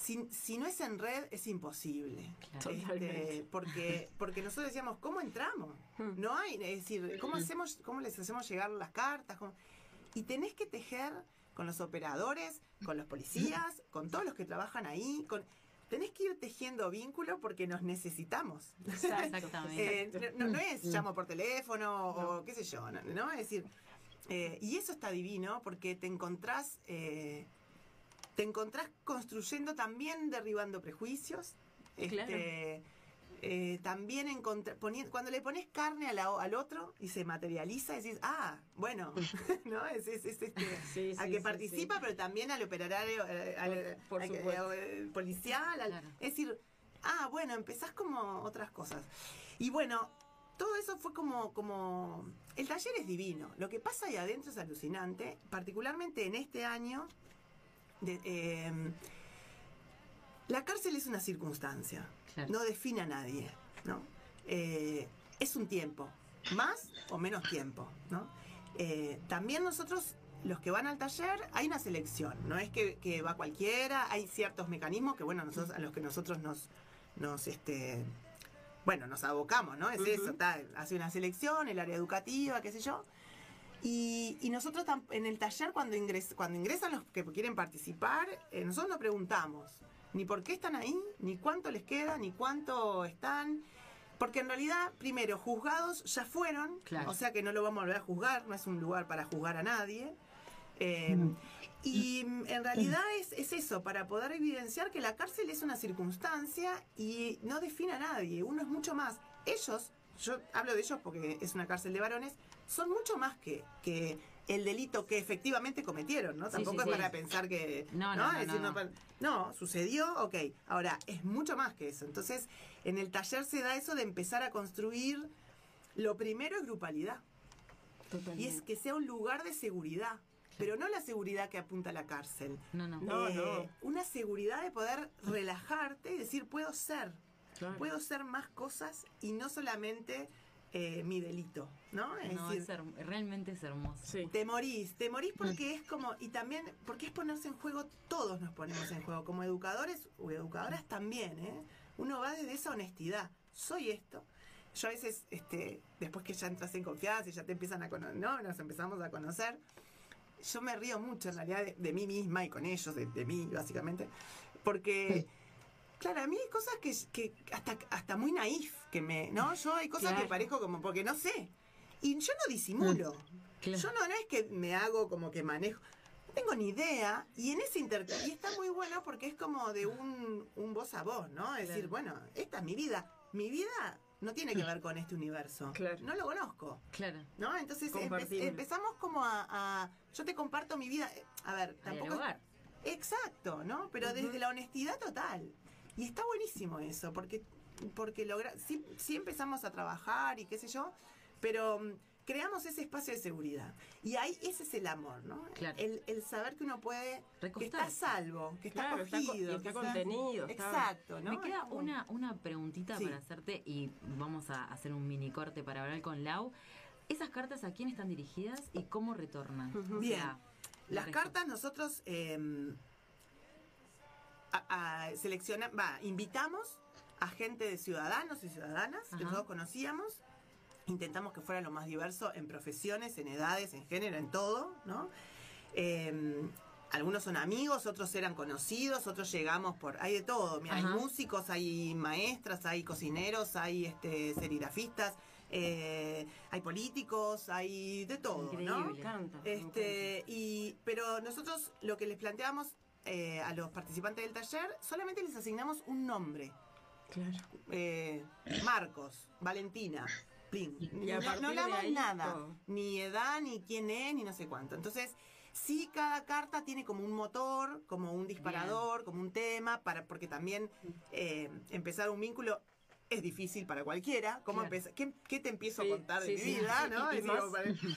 si, si no es en red, es imposible. Claro. Este, Totalmente. porque, porque nosotros decíamos, ¿cómo entramos? No hay, es decir, ¿cómo hacemos, cómo les hacemos llegar las cartas? ¿Cómo? Y tenés que tejer con los operadores, con los policías, con todos los que trabajan ahí, con tenés que ir tejiendo vínculo porque nos necesitamos. Exactamente. Eh, no, no- no es llamo por teléfono o qué sé yo, no, ¿no? Es decir, eh, y eso está divino porque te encontrás, eh, te encontrás construyendo también derribando prejuicios. Claro. este, eh, también cuando le pones carne a la- al otro y se materializa, decís, ah, bueno, ¿no? Es, es- es este, Sí, sí, que sí, participa, pero también al operario, eh, al, Por eh, policial, al- es decir, ah, bueno, empezás como otras cosas. Y bueno, todo eso fue como, como, el taller es divino, lo que pasa ahí adentro es alucinante, particularmente en este año, de, eh, la cárcel es una circunstancia, no define a nadie, ¿no? Eh, es un tiempo, más o menos tiempo, ¿no? Eh, también nosotros, los que van al taller, hay una selección, no es que, que va cualquiera, hay ciertos mecanismos que, bueno, nosotros, a los que nosotros nos, nos este, bueno, nos abocamos, ¿no? Es eso, hace una selección, el área educativa, qué sé yo. Y, y nosotros en el taller, cuando, ingres, cuando ingresan los que quieren participar, eh, nosotros no preguntamos ni por qué están ahí, ni cuánto les queda, ni cuánto están. Porque en realidad, primero, juzgados ya fueron, Claro. o sea que no lo vamos a volver a juzgar, no es un lugar para juzgar a nadie. Eh, Y mm, en realidad es, es eso, para poder evidenciar que la cárcel es una circunstancia y no define a nadie, uno es mucho más. Ellos, yo hablo de ellos porque es una cárcel de varones, son mucho más que, que el delito que efectivamente cometieron, ¿no? Sí, Tampoco sí, es sí. para pensar que... No, no, no, no. sucedió, ok. Ahora, es mucho más que eso. Entonces, en el taller se da eso de empezar a construir, lo primero es grupalidad. Y es que sea un lugar de seguridad. Pero no la seguridad que apunta a la cárcel. No, no. No, Eh, no. Una seguridad de poder relajarte y decir, puedo ser. Claro. Puedo ser más cosas y no solamente eh, mi delito, ¿no? Es No, decir, es realmente es hermoso. te morís, te morís porque es como, y también, porque es ponerse en juego, todos nos ponemos en juego, como educadores o educadoras también, ¿eh? Uno va desde esa honestidad, soy esto. Yo a veces, este, después que ya entras en confianza y ya te empiezan a conocer, ¿no? Nos empezamos a conocer, yo me río mucho en realidad de, de mí misma y con ellos, de, de mí básicamente, porque... Claro, a mí hay cosas que, que hasta, hasta muy naif que me, ¿no? Yo hay cosas Claro. que parezco como porque no sé. Y yo no disimulo. Yo no, no es que me hago como que manejo. No tengo ni idea. Y en ese intercambio, está muy bueno porque es como de un, un voz a voz, ¿no? Es decir, bueno, esta es mi vida. Mi vida no tiene que ver con este universo. No lo conozco. Claro. ¿No? Entonces empe- empezamos como a, a- Yo te comparto mi vida. Eh, A ver, tampoco. dialogar. Exacto, ¿no? Pero desde la honestidad total. Y está buenísimo eso, porque, porque logra, sí, sí empezamos a trabajar y qué sé yo, pero mm, creamos ese espacio de seguridad. Y ahí ese es el amor, ¿no? Claro. El, el saber que uno puede, que está a Recostarse. salvo, que está Claro, está co- acogido. y está que contenido, está- Exacto, ¿no? Me queda una, una preguntita Sí. para hacerte y vamos a hacer un mini corte para hablar con Lau. ¿Esas cartas a quién están dirigidas y cómo retornan? O Bien. sea, Las la cartas nosotros eh, a- a- selecciona- va, invitamos a gente de ciudadanos y ciudadanas que nosotros conocíamos. Intentamos que fuera lo más diverso en profesiones, en edades, en género, en todo, ¿no? Eh, algunos son amigos, otros eran conocidos, otros llegamos por... Hay de todo. Mira, hay músicos, hay maestras, hay cocineros, hay este, serigrafistas, eh, hay políticos, hay de todo, ¿no? Increíble. Me encanta, me Este, y, pero nosotros lo que les planteamos eh, a los participantes del taller, solamente les asignamos un nombre. Claro. Eh, Marcos, Valentina, Plin. Y a No, hablamos ahí, nada, todo. ni edad, ni quién es, ni no sé cuánto. Entonces, sí, cada carta tiene como un motor, como un disparador, como un tema, para porque también eh, empezar un vínculo es difícil para cualquiera. ¿Cómo Claro. ¿Qué, qué te empiezo Sí, a contar de sí, mi sí, vida? sí, ¿no? y Es más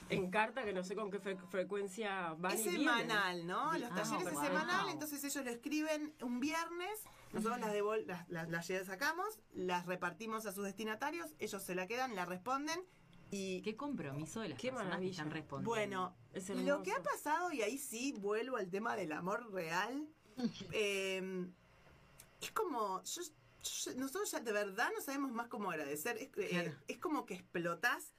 en carta que no sé con qué fre- frecuencia van es y vienen. semanal, ¿no? Los Ah, talleres es wow. semanal, entonces ellos lo escriben un viernes, nosotros las, devol- las, las, sacamos, las repartimos a sus destinatarios, ellos se la quedan, la responden y... Qué compromiso de las Qué personas que están respondiendo. Bueno, Es lo que ha pasado, y ahí sí vuelvo al tema del amor real, eh, es como... yo- nosotros ya de verdad no sabemos más cómo agradecer. Es, eh, es como que explotás,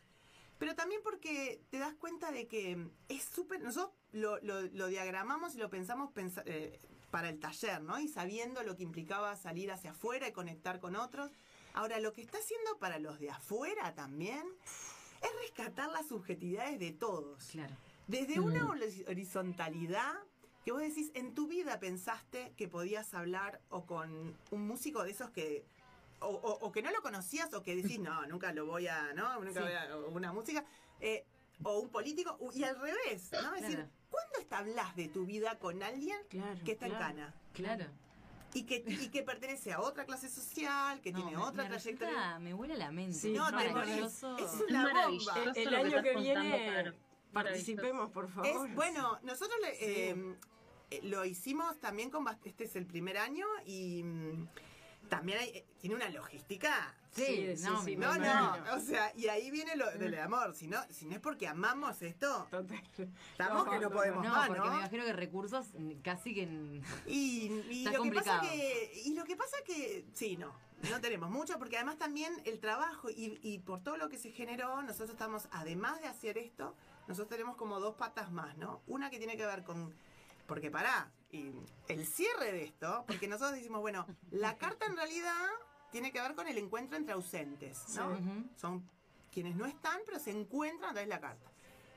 pero también porque te das cuenta de que es súper... Nosotros lo, lo- lo diagramamos y lo pensamos pensa- eh, para el taller, ¿no? Y sabiendo lo que implicaba salir hacia afuera y conectar con otros. Ahora, lo que está haciendo para los de afuera también es rescatar las subjetividades de todos. Claro. Desde una hori- horizontalidad que vos decís, en tu vida pensaste que podías hablar o con un músico de esos que... O, o- o que no lo conocías o que decís, no, nunca lo voy a... No, nunca Sí. voy a... o una música. eh, o un político. Y al revés, ¿no? Es decir. ¿cuándo hablas de tu vida con alguien Claro, que está claro. en cana? Claro. Y que, y que pertenece a otra clase social, que No, tiene me- otra me trayectoria. resulta- me huele la mente. Sí, No, te es. Es una bomba. El que año que contando, viene claro. participemos, por favor. Es, bueno, nosotros le- eh, lo hicimos también con... Este es el primer año y mm, también hay- eh, tiene una logística... Sí, no, me No, no, o sea, y ahí viene lo del amor. Si no, si no es porque amamos esto, Total. estamos que no podemos No, más, porque ¿no? me imagino que recursos casi que... en- Y, y Está lo que pasa que y lo que pasa que sí no no tenemos mucho porque además también el trabajo y, y por todo lo que se generó nosotros estamos además de hacer esto nosotros tenemos como dos patas más no una que tiene que ver con porque pará y el cierre de esto porque nosotros decimos bueno la carta en realidad tiene que ver con el encuentro entre ausentes no son quienes no están pero se encuentran a través de la carta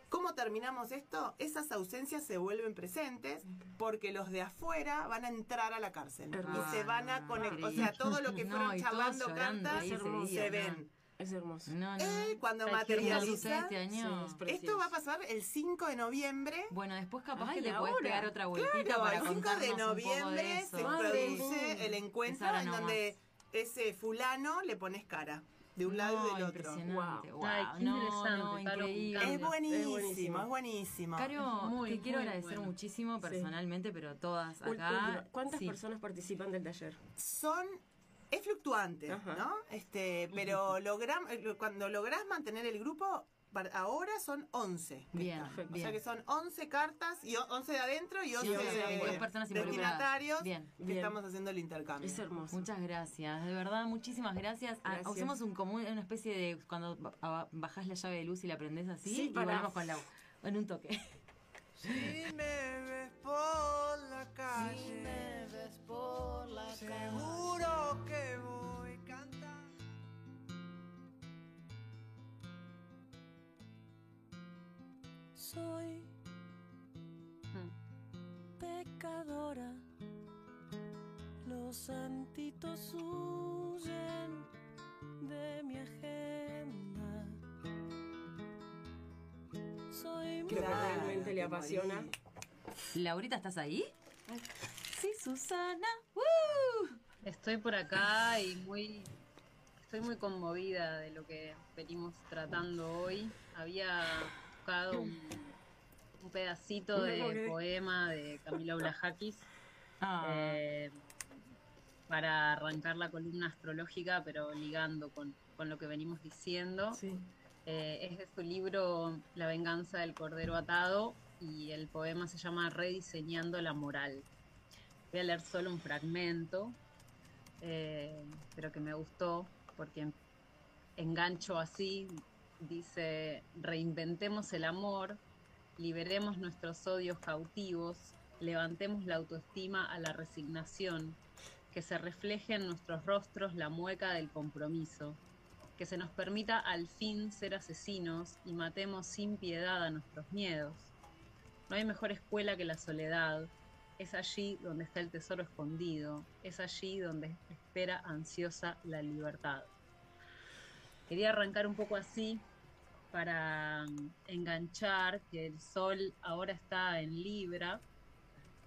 ¿Cómo terminamos esto? Esas ausencias se vuelven presentes porque los de afuera van a entrar a la cárcel y se van a conectar. O sea, todo lo que No, fueron charlando llorando cartas se ven. Es hermoso. No, no, Eh, cuando ¿Sabes qué materializa. este año? Esto va a pasar el 5 de noviembre. Bueno, después capaz Ay, que le podés pegar otra vueltita Claro, para el 5 de noviembre se produce el encuentro en donde ese fulano le pones cara. De un lado y del otro. Wow. Ay, qué no, interesante, no, Caro, increíble. me Es buenísimo, es buenísimo. Caro, Muy, te quiero agradecer bueno. muchísimo Sí. personalmente, pero todas acá. última, ¿Cuántas sí. personas participan del taller? Son es fluctuante, ¿no? Este, pero logram- eh, cuando lográs mantener el grupo para- ahora son 11. que Bien, están. O sea que son 11 cartas y o- 11 de adentro y 11 Sí, once de de, destinatarios Bien. que Bien. estamos haciendo el intercambio. Es hermoso. Muchas gracias, de verdad, muchísimas gracias. Ah, Gracias. Usemos un común, una especie de cuando ba- ba- bajás la llave de luz y la prendés así Sí, y para- volvemos con la en un toque. Si me ves por la calle, seguro que voy cantando. Soy pecadora, los santitos huyen de mi agenda. Soy Que realmente le apasiona. Laurita, ¿estás ahí? Sí, Susana. ¡Woo! Estoy por acá y muy estoy muy conmovida de lo que venimos tratando hoy. Había buscado un, un pedacito No de poema de Camila Blajakis Ah. eh, para arrancar la columna astrológica, pero ligando con, con lo que venimos diciendo. Eh, es de su libro La venganza del cordero atado y el poema se llama Rediseñando la moral. Voy a leer solo un fragmento, eh, pero que me gustó porque engancho así. Dice, reinventemos el amor, liberemos nuestros odios cautivos, levantemos la autoestima a la resignación, que se refleje en nuestros rostros la mueca del compromiso, que se nos permita al fin ser asesinos y matemos sin piedad a nuestros miedos. No hay mejor escuela que la soledad, es allí donde está el tesoro escondido, es allí donde espera ansiosa la libertad. Quería arrancar un poco así para enganchar que el sol ahora está en Libra.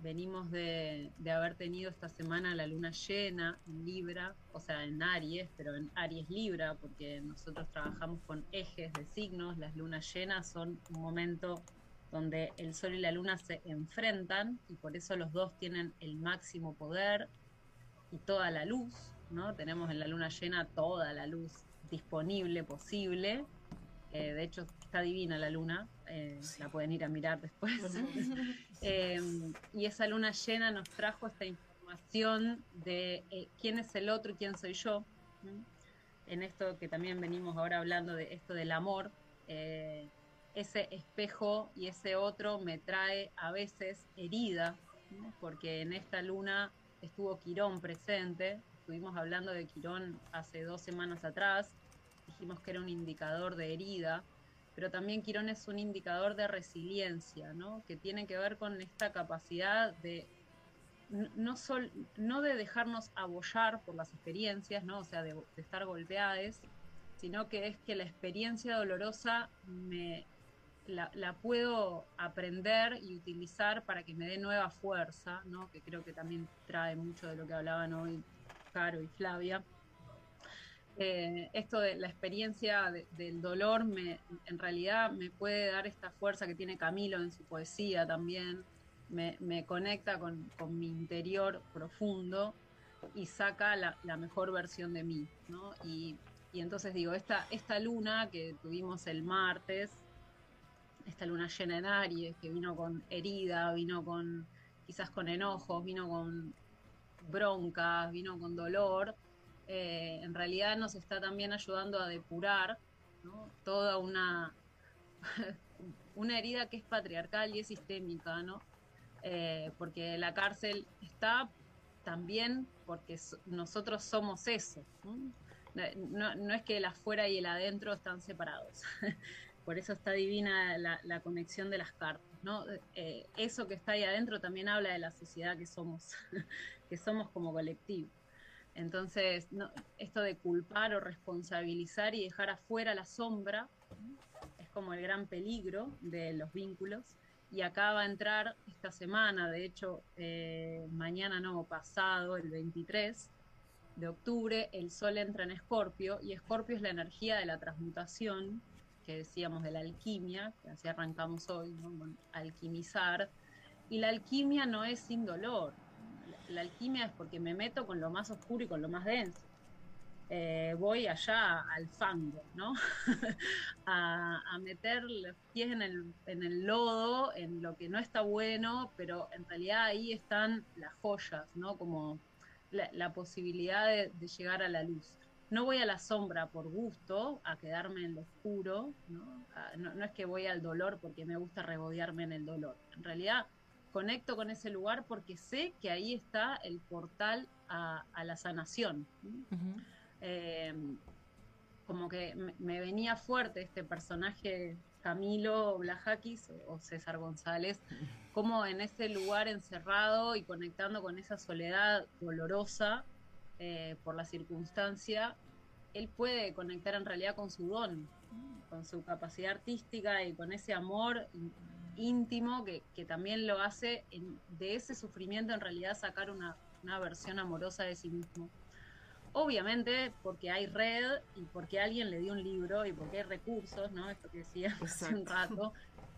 Venimos de, de haber tenido esta semana la luna llena en Libra, o sea, en Aries, pero en Aries Libra, porque nosotros trabajamos con ejes de signos. Las lunas llenas son un momento donde el sol y la luna se enfrentan y por eso los dos tienen el máximo poder y toda la luz, ¿no? Tenemos en la luna llena toda la luz disponible, posible. Eh, de hecho, está divina la luna, eh, la pueden ir a mirar después. Eh, y esa luna llena nos trajo esta información de eh, quién es el otro y quién soy yo. En esto que también venimos ahora hablando de esto del amor, eh, ese espejo y ese otro me trae a veces herida, ¿no? porque en esta luna estuvo Quirón presente, estuvimos hablando de Quirón hace dos semanas atrás, dijimos que era un indicador de herida, pero también Quirón es un indicador de resiliencia, ¿no? que tiene que ver con esta capacidad de no, sol- no de dejarnos abollar por las experiencias, ¿no? o sea, de, estar golpeadas, sino que es que la experiencia dolorosa me, la, la puedo aprender y utilizar para que me dé nueva fuerza, ¿no? que creo que también trae mucho de lo que hablaban hoy Caro y Flavia. Eh, esto de la experiencia de- del dolor me, en realidad me puede dar esta fuerza que tiene Camilo en su poesía también, me, me conecta con, con mi interior profundo y saca la, la mejor versión de mí. ¿no? Y, y entonces digo, esta, esta luna que tuvimos el martes, esta luna llena en Aries, que vino con herida, vino con quizás con enojos, vino con broncas, vino con dolor, eh, en realidad nos está también ayudando a depurar toda una, una herida que es patriarcal y es sistémica, ¿no? Eh, porque la cárcel está también porque so- nosotros somos eso. ¿no? Es que el afuera y el adentro están separados. por eso está divina la, la conexión de las cartas, ¿no? Eh, eso que está ahí adentro también habla de la sociedad que somos, que somos como colectivo. Entonces, esto de culpar o responsabilizar y dejar afuera la sombra es como el gran peligro de los vínculos. Y acá va a entrar esta semana, de hecho, eh, mañana no, pasado, el 23 de octubre, el Sol entra en Escorpio y Escorpio es la energía de la transmutación, que decíamos de la alquimia, que así arrancamos hoy, alquimizar. Y la alquimia no es sin dolor, la alquimia es porque me meto con lo más oscuro y con lo más denso. Eh, voy allá al fango, ¿no? a, meter los pies en el, lodo, en lo que no está bueno, pero en realidad ahí están las joyas, ¿no? Como la, posibilidad de, llegar a la luz. No voy a la sombra por gusto, a quedarme en lo oscuro, no, no es que voy al dolor porque me gusta regodearme en el dolor. En realidad conecto con ese lugar porque sé que ahí está el portal a, a la sanación. Uh -huh. eh, como que me, me, venía fuerte este personaje Camilo Blajakis o, o César González, como en ese lugar encerrado y conectando con esa soledad dolorosa eh, por la circunstancia, él puede conectar en realidad con su don, con su capacidad artística y con ese amor íntimo que, que también lo hace en, de ese sufrimiento en realidad sacar una, una, versión amorosa de sí mismo. Obviamente porque hay red y porque alguien le dio un libro y porque hay recursos, ¿no? Esto que decía hace un rato.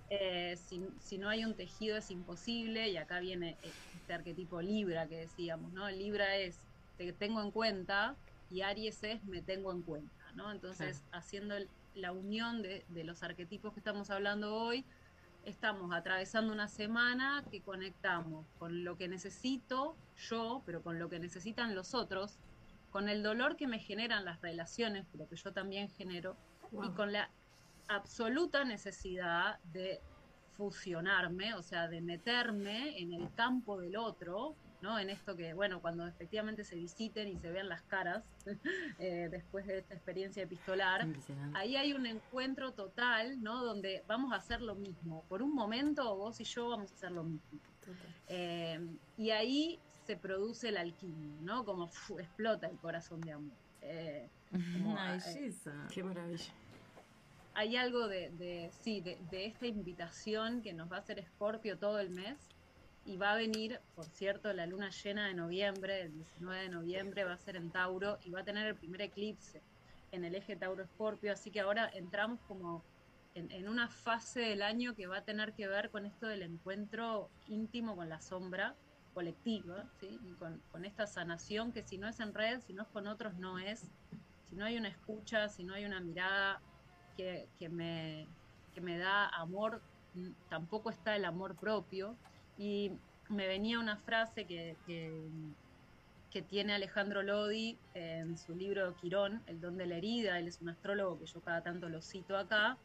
Eh, si, si, no hay un tejido es imposible y acá viene este arquetipo Libra que decíamos, ¿no? Libra es te tengo en cuenta y Aries es me tengo en cuenta, ¿no? Entonces, sí. haciendo la unión de, de los arquetipos que estamos hablando hoy, estamos atravesando una semana que conectamos con lo que necesito yo, pero con lo que necesitan los otros, con el dolor que me generan las relaciones, pero que yo también genero, wow. y con la absoluta necesidad de fusionarme, o sea, de meterme en el campo del otro, ¿no? En esto que, bueno, cuando efectivamente se visiten y se vean las caras eh, después de esta experiencia epistolar, ahí hay un encuentro total, ¿no? Donde vamos a hacer lo mismo. Por un momento vos y yo vamos a hacer lo mismo. Eh, y ahí se produce el alquimia, ¿no? Como uf, explota el corazón de amor. Eh, como. Qué maravilla. Hay algo de, de sí, de, de, esta invitación que nos va a hacer Scorpio todo el mes, y va a venir, por cierto, la luna llena de noviembre, el 19 de noviembre va a ser en Tauro y va a tener el primer eclipse en el eje Tauro-Escorpio, así que ahora entramos como en, una fase del año que va a tener que ver con esto del encuentro íntimo con la sombra colectiva, ¿sí? y con, con esta sanación que si no es en red, si no es con otros, no es, si no hay una escucha, si no hay una mirada que, que, me, que me da amor, tampoco está el amor propio, y me venía una frase que, que, que, tiene Alejandro Lodi en su libro Quirón, El don de la herida, él es un astrólogo que yo cada tanto lo cito acá,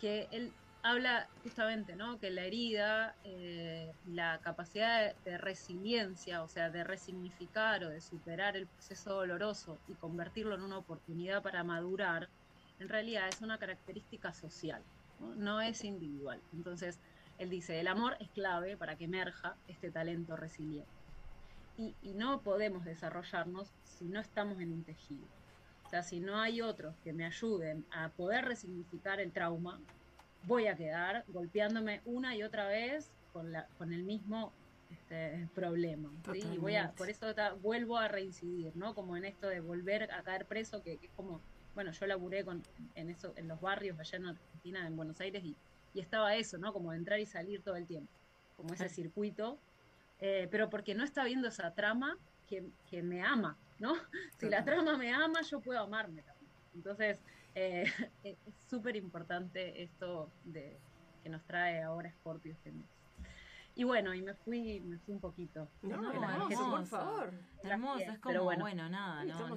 que él habla justamente, ¿no? Que la herida, eh, la capacidad de, de, resiliencia, o sea, de resignificar o de superar el proceso doloroso y convertirlo en una oportunidad para madurar, en realidad es una característica social, no, no es individual. Entonces, él dice, el amor es clave para que emerja este talento resiliente. Y, y, no podemos desarrollarnos si no estamos en un tejido. O sea, si no hay otros que me ayuden a poder resignificar el trauma, voy a quedar golpeándome una y otra vez con, la, con el mismo este, problema. ¿sí? Y voy a, por eso ta, vuelvo a reincidir, ¿no? Como en esto de volver a caer preso, que, que es como, bueno, yo laburé con, en, eso, en los barrios allá en Argentina, en Buenos Aires, y y estaba eso, ¿no? Como entrar y salir todo el tiempo, como ese circuito, eh, pero porque no está viendo esa trama que, que me ama, ¿no? Si la trama me ama, yo puedo amarme también. Entonces, eh, es súper importante esto de, que nos trae ahora Scorpio este mes. Y bueno, y me fui, me fui un poquito. No, no hermoso, por favor. Hermoso, es como, bueno, bueno, nada, ¿no?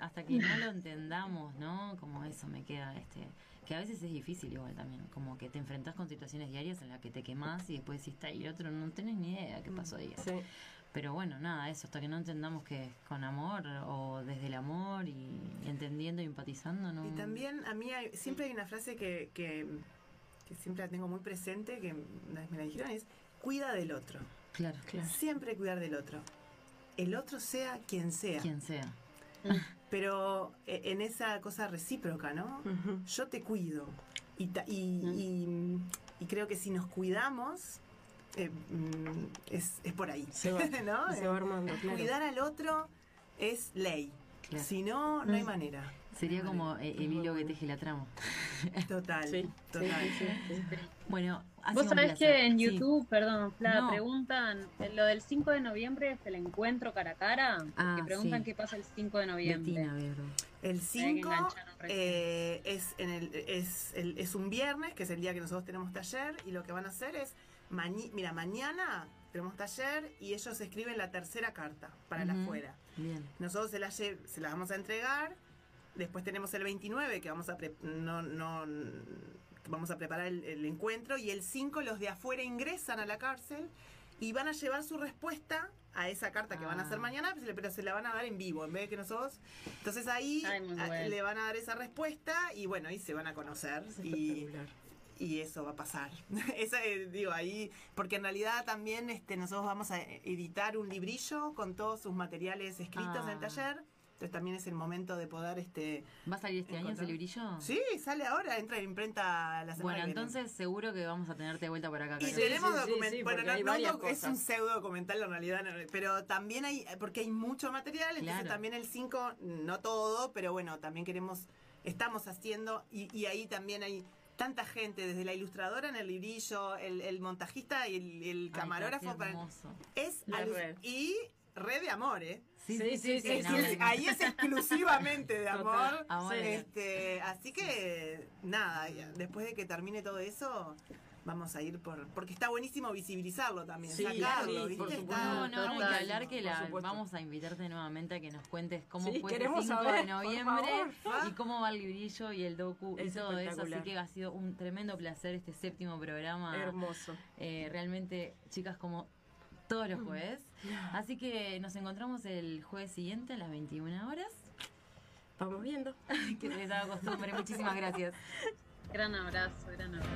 hasta que no lo entendamos, ¿no? Como eso me queda, este, que a veces es difícil igual también, como que te enfrentas con situaciones diarias en las que te quemas y después decís, está y el otro no tenés ni idea qué pasó ahí. Sí. Pero bueno, nada, eso, hasta que no entendamos que con amor o desde el amor y, entendiendo y empatizando, ¿no? Y también a mí hay- siempre hay una frase que, que, que siempre la tengo muy presente, que una vez me la dijeron, es cuida del otro. Claro. Siempre cuidar del otro. El otro sea quien sea. Quien sea. Pero eh, en esa cosa recíproca, ¿no? Yo te cuido. Y, ta- y, y- y creo que si nos cuidamos, eh, mm, es, es por ahí. Se va- ¿no? se va armando, claro. Cuidar al otro es ley. Si no, no hay Mm. manera. Sería como eh, el hilo que teje la trama. Total, total. Bueno, ha Vos sido un sabés que en Sí. YouTube, perdón, Fla, No. preguntan, eh, lo del 5 de noviembre es el encuentro cara a cara, Ah, que preguntan sí. qué pasa el 5 de noviembre. El que 5 engancharon recién. eh, es, en el, es, el- es un viernes, que es el día que nosotros tenemos taller, y lo que van a hacer es, mañi- mira, mañana tenemos taller y ellos escriben la tercera carta para la afuera. Bien. Nosotros se las, lle- se las vamos a entregar, después tenemos el 29 que vamos a, pre- no, no, vamos a preparar el, el encuentro, y el 5 los de afuera ingresan a la cárcel y van a llevar su respuesta a esa carta que van a hacer Ah. mañana, pero se la van a dar en vivo, en vez de que nosotros. Entonces ahí Ay, bueno. le van a dar esa respuesta y bueno, ahí se van a conocer y, y eso va a pasar. Esa, eh, digo, ahí, porque en realidad también este, nosotros vamos a editar un librillo con todos sus materiales escritos en el Ah. taller. Entonces también es el momento de poder este ¿Va a salir este año ese encontrar- librillo? Sí, sale ahora, entra en imprenta la semana Bueno, que viene. entonces seguro que vamos a tenerte de vuelta por acá. Y tenemos documental. sí, bueno, porque no, es un pseudo documental en realidad, no, pero también hay, porque hay mucho material, entonces Claro. también el 5, no todo, pero bueno, también queremos, estamos haciendo, y, y ahí también hay tanta gente, desde la ilustradora en el librillo, el, el montajista y el, el camarógrafo. qué para- hermoso. es La red. Y red de amor, ¿eh? Sí, Sí, sí, ahí es exclusivamente de amor. Amor. Este, así que nada, ya, después de que termine todo eso, vamos a ir por. Porque está buenísimo visibilizarlo también, Sí, sacarlo, sí, ¿viste? por Está- supuesto. No, no, no, y hablar que la, vamos a invitarte nuevamente a que nos cuentes cómo Sí, fue el queremos 5 saber, de noviembre favor. y cómo va el librillo y el docu y todo eso. Así que ha sido un tremendo placer este séptimo programa. Hermoso. Eh, realmente, chicas, como todos los jueves. Así que nos encontramos el jueves siguiente a las 21 horas. Vamos viendo. Que les haga costumbre. Muchísimas gracias. Gran abrazo, gran abrazo.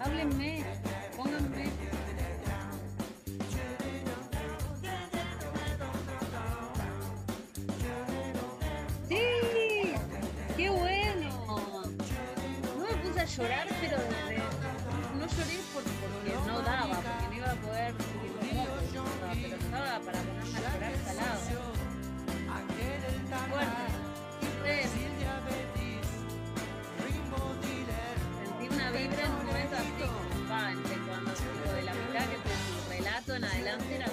Háblenme, pónganme. ¡Sí! ¡Qué bueno! No me puse a llorar, pero no lloré porque no daba, porque no iba a poder, no pero estaba para ponerme a llorar salado siempre sentí una vibra en un momento así, cuando de la mitad que tu relato en adelante era